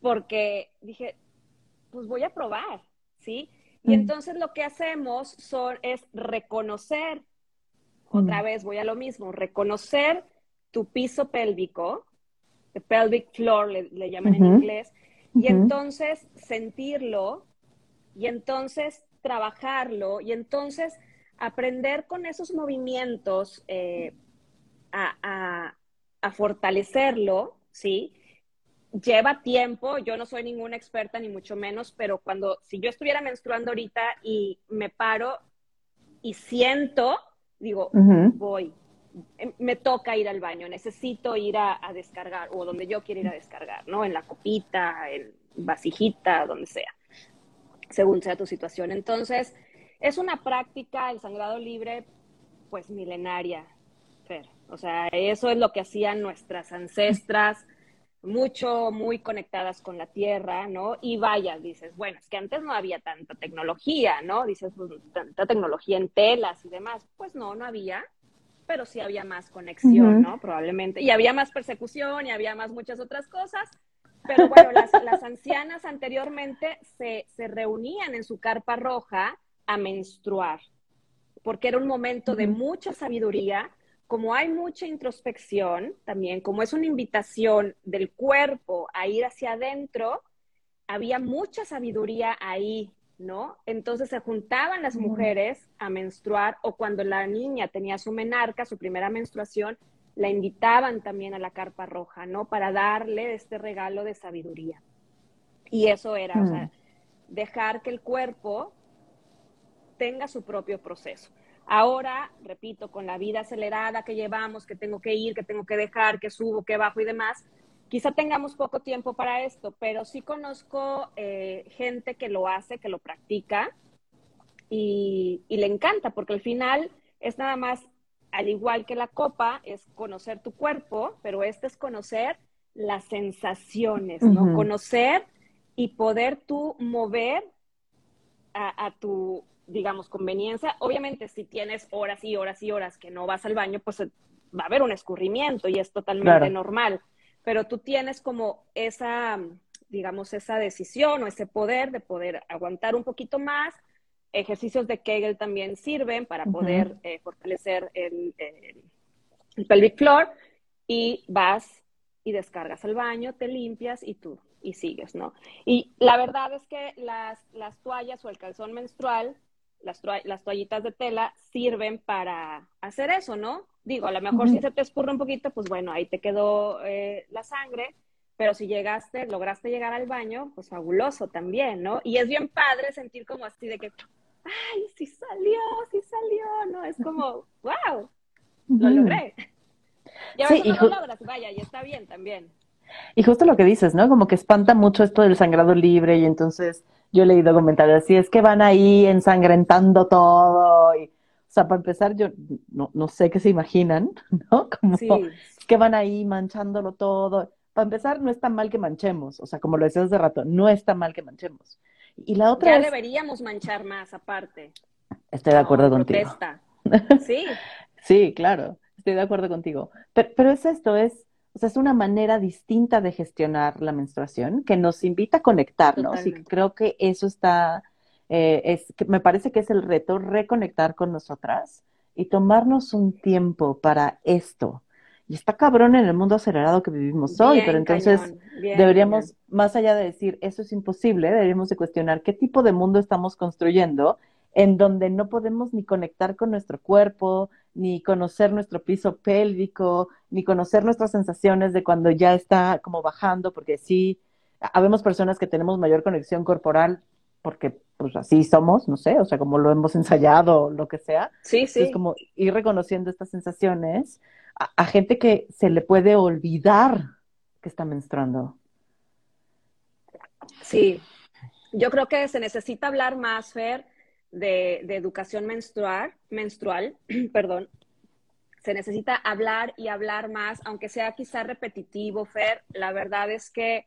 porque dije, pues voy a probar, ¿sí? Y entonces lo que hacemos son, es reconocer, otra vez voy a lo mismo, reconocer tu piso pélvico, the pelvic floor le, llaman en inglés, y entonces sentirlo, y entonces trabajarlo, y entonces aprender con esos movimientos eh, a, a fortalecerlo, ¿sí? lleva tiempo, yo no soy ninguna experta ni mucho menos, pero cuando, si yo estuviera menstruando ahorita y me paro y siento, digo, voy, em, me toca ir al baño, necesito ir a, descargar o donde yo quiero ir a descargar, ¿no? En la copita, en vasijita, donde sea, según sea tu situación. Entonces, es una práctica, el sangrado libre, pues milenaria, Fer. O sea, eso es lo que hacían nuestras ancestras mucho, muy conectadas con la tierra, ¿no? Y vaya, dices, bueno, es que antes no había tanta tecnología, ¿no? Dices, pues, tanta tecnología en telas y demás. Pues no, no había, pero sí había más conexión, ¿no? Probablemente. Y había más persecución y había más muchas otras cosas. Pero bueno, las, las ancianas anteriormente se, se reunían en su carpa roja a menstruar, porque era un momento de mucha sabiduría, como hay mucha introspección también, como es una invitación del cuerpo a ir hacia adentro, había mucha sabiduría ahí, ¿no? Entonces se juntaban las mujeres a menstruar o cuando la niña tenía su menarca, su primera menstruación, la invitaban también a la carpa roja, ¿no? Para darle este regalo de sabiduría. Y eso era, o sea, dejar que el cuerpo tenga su propio proceso. Ahora, repito, con la vida acelerada que llevamos, que tengo que ir, que tengo que dejar, que subo, que bajo y demás, quizá tengamos poco tiempo para esto, pero sí conozco eh, gente que lo hace, que lo practica y, le encanta, porque al final es nada más, al igual que la copa, es conocer tu cuerpo, pero este es conocer las sensaciones, ¿no? Conocer y poder tú mover a, tu, digamos, conveniencia. Obviamente, si tienes horas y horas y horas que no vas al baño, pues va a haber un escurrimiento y es totalmente normal. Pero tú tienes como esa, digamos, esa decisión o ese poder de poder aguantar un poquito más. Ejercicios de Kegel también sirven para poder eh, fortalecer el, el pelvic floor y vas y descargas al baño, te limpias y tú y sigues, ¿no? Y la verdad es que las, las toallas o el calzón menstrual las, las toallitas de tela sirven para hacer eso, ¿no? Digo, a lo mejor si se te escurre un poquito, pues bueno, ahí te quedó eh, la sangre, pero si llegaste, lograste llegar al baño, pues fabuloso también, ¿no? Y es bien padre sentir como así de que, ay, sí salió, sí salió, ¿no? Es como, wow, lo logré. Y a veces no lo logras, vaya, y está bien también. Y justo lo que dices, ¿no? Como que espanta mucho esto del sangrado libre y entonces yo he leído comentarios así, es que van ahí ensangrentando todo y, o sea, para empezar, yo no, no sé qué se imaginan, <laughs> ¿no? Como que van ahí manchándolo todo. Para empezar, no está mal que manchemos, o sea, como lo decías hace rato, no está mal que manchemos. Y la otra ya deberíamos manchar más aparte. Estoy de acuerdo contigo. <laughs> Sí. sí, claro, estoy de acuerdo contigo. Pero, pero es esto, es o sea, es una manera distinta de gestionar la menstruación que nos invita a conectarnos y creo que eso está, eh, es, que me parece que es el reto, reconectar con nosotras y tomarnos un tiempo para esto. Y está cabrón en el mundo acelerado que vivimos hoy, pero entonces deberíamos, más allá de decir eso es imposible, deberíamos de cuestionar qué tipo de mundo estamos construyendo en donde no podemos ni conectar con nuestro cuerpo, ni conocer nuestro piso pélvico, ni conocer nuestras sensaciones de cuando ya está como bajando, porque sí, habemos personas que tenemos mayor conexión corporal porque pues así somos, no sé, o sea, como lo hemos ensayado, lo que sea. Sí, sí. Es como ir reconociendo estas sensaciones a gente que se le puede olvidar que está menstruando. Sí, yo creo que se necesita hablar más, Fer, de, educación menstrual, menstrual <clears throat> perdón, se necesita hablar y hablar más, aunque sea quizá repetitivo, Fer. La verdad es que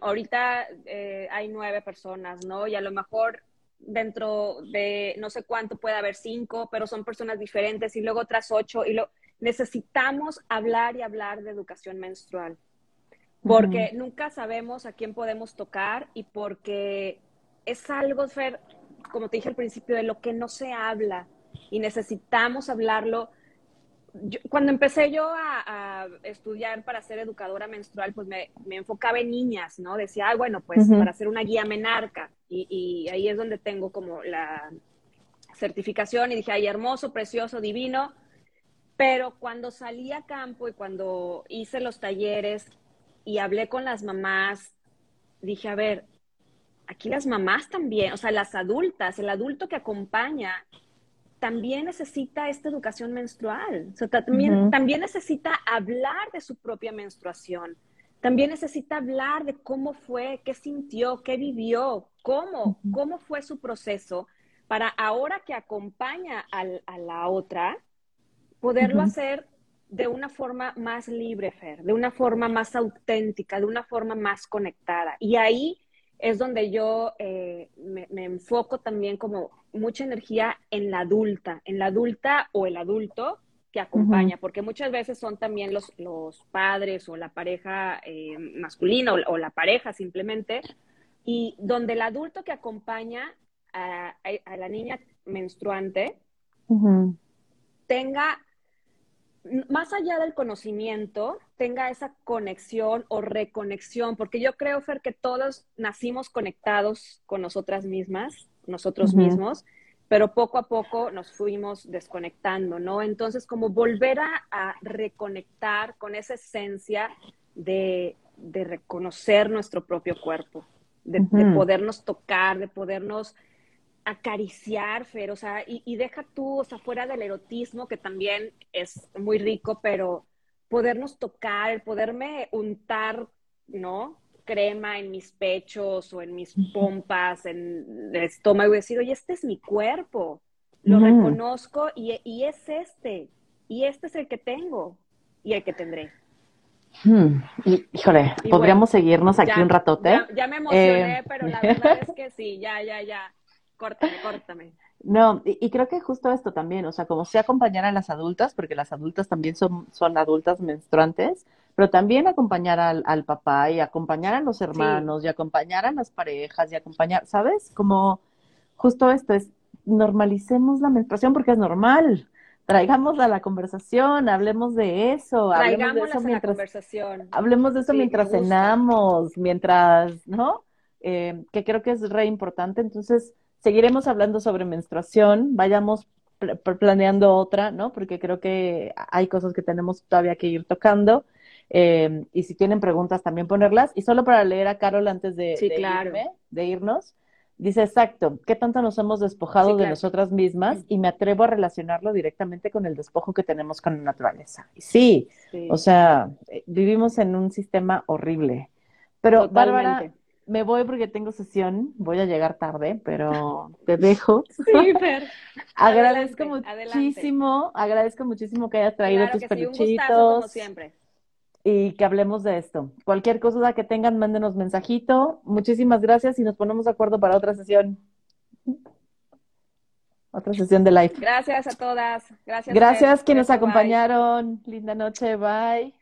ahorita eh, hay nueve personas, ¿no? Y a lo mejor dentro de no sé cuánto puede haber cinco, pero son personas diferentes y luego otras ocho y lo necesitamos hablar y hablar de educación menstrual. Porque nunca sabemos a quién podemos tocar y porque es algo, Fer, como te dije al principio, de lo que no se habla y necesitamos hablarlo. cuando empecé yo a, estudiar para ser educadora menstrual, pues me, enfocaba en niñas, ¿no? Decía, ah, bueno, pues para ser una guía menarca. Y, y, ahí es donde tengo como la certificación y dije, ay, hermoso, precioso, divino. Pero cuando salí a campo y cuando hice los talleres y hablé con las mamás, dije, a ver, aquí las mamás también, o sea, las adultas, el adulto que acompaña, también necesita esta educación menstrual. O sea, también, también necesita hablar de su propia menstruación. También necesita hablar de cómo fue, qué sintió, qué vivió, cómo, cómo fue su proceso, para ahora que acompaña a la otra, poderlo hacer de una forma más libre, Fer, de una forma más auténtica, de una forma más conectada. Y ahí es donde yo eh, me, enfoco también como mucha energía en la adulta, en la adulta o el adulto que acompaña, porque muchas veces son también los, los padres o la pareja eh, masculina o, la pareja simplemente, y donde el adulto que acompaña a, la niña menstruante tenga más allá del conocimiento, tenga esa conexión o reconexión, porque yo creo, Fer, que todos nacimos conectados con nosotras mismas, nosotros mismos, pero poco a poco nos fuimos desconectando, ¿no? Entonces, como volver a, reconectar con esa esencia de, reconocer nuestro propio cuerpo, de podernos tocar, de podernos acariciar, Fer, o sea, y, deja tú, o sea, fuera del erotismo, que también es muy rico, pero podernos tocar, poderme untar, ¿no? Crema en mis pechos o en mis pompas, en el estómago y decir, oye, este es mi cuerpo, lo reconozco y, y, es este, y este es el que tengo y el que tendré. Hmm. híjole, podríamos seguirnos aquí un ratote. Ya, me emocioné, eh, pero la verdad es <laughs> que sí, ya, ya, ya. Córtame, córtame. No, y, creo que justo esto también, o sea, como si acompañar a las adultas, porque las adultas también son, son adultas menstruantes, pero también acompañar al, al papá y acompañar a los hermanos y acompañar a las parejas y acompañar, ¿sabes? Como justo esto es, normalicemos la menstruación porque es normal. Traigamos a la conversación, hablemos de eso, hablemos de eso mientras, conversación. hablemos de eso mientras cenamos, mientras, ¿no? Eh, que creo que es re importante. Entonces, seguiremos hablando sobre menstruación, vayamos planeando otra, ¿no? Porque creo que hay cosas que tenemos todavía que ir tocando. Eh, y si tienen preguntas, también ponerlas. Y solo para leer a Carol antes de, de, irnos, dice exacto, ¿qué tanto nos hemos despojado de nosotras mismas? Y me atrevo a relacionarlo directamente con el despojo que tenemos con la naturaleza. Sí, O sea, eh, vivimos en un sistema horrible. Pero, Bárbara, me voy porque tengo sesión, voy a llegar tarde, pero <laughs> te dejo. Sí, Fer. <laughs> agradezco muchísimo, agradezco muchísimo que hayas traído tus peluchitos. como siempre. Y que hablemos de esto. Cualquier cosa que tengan, mándenos mensajito. Muchísimas gracias y nos ponemos de acuerdo para otra sesión. Otra sesión de live. Gracias a todas. Gracias. Gracias quienes nos acompañaron. Linda noche. Bye.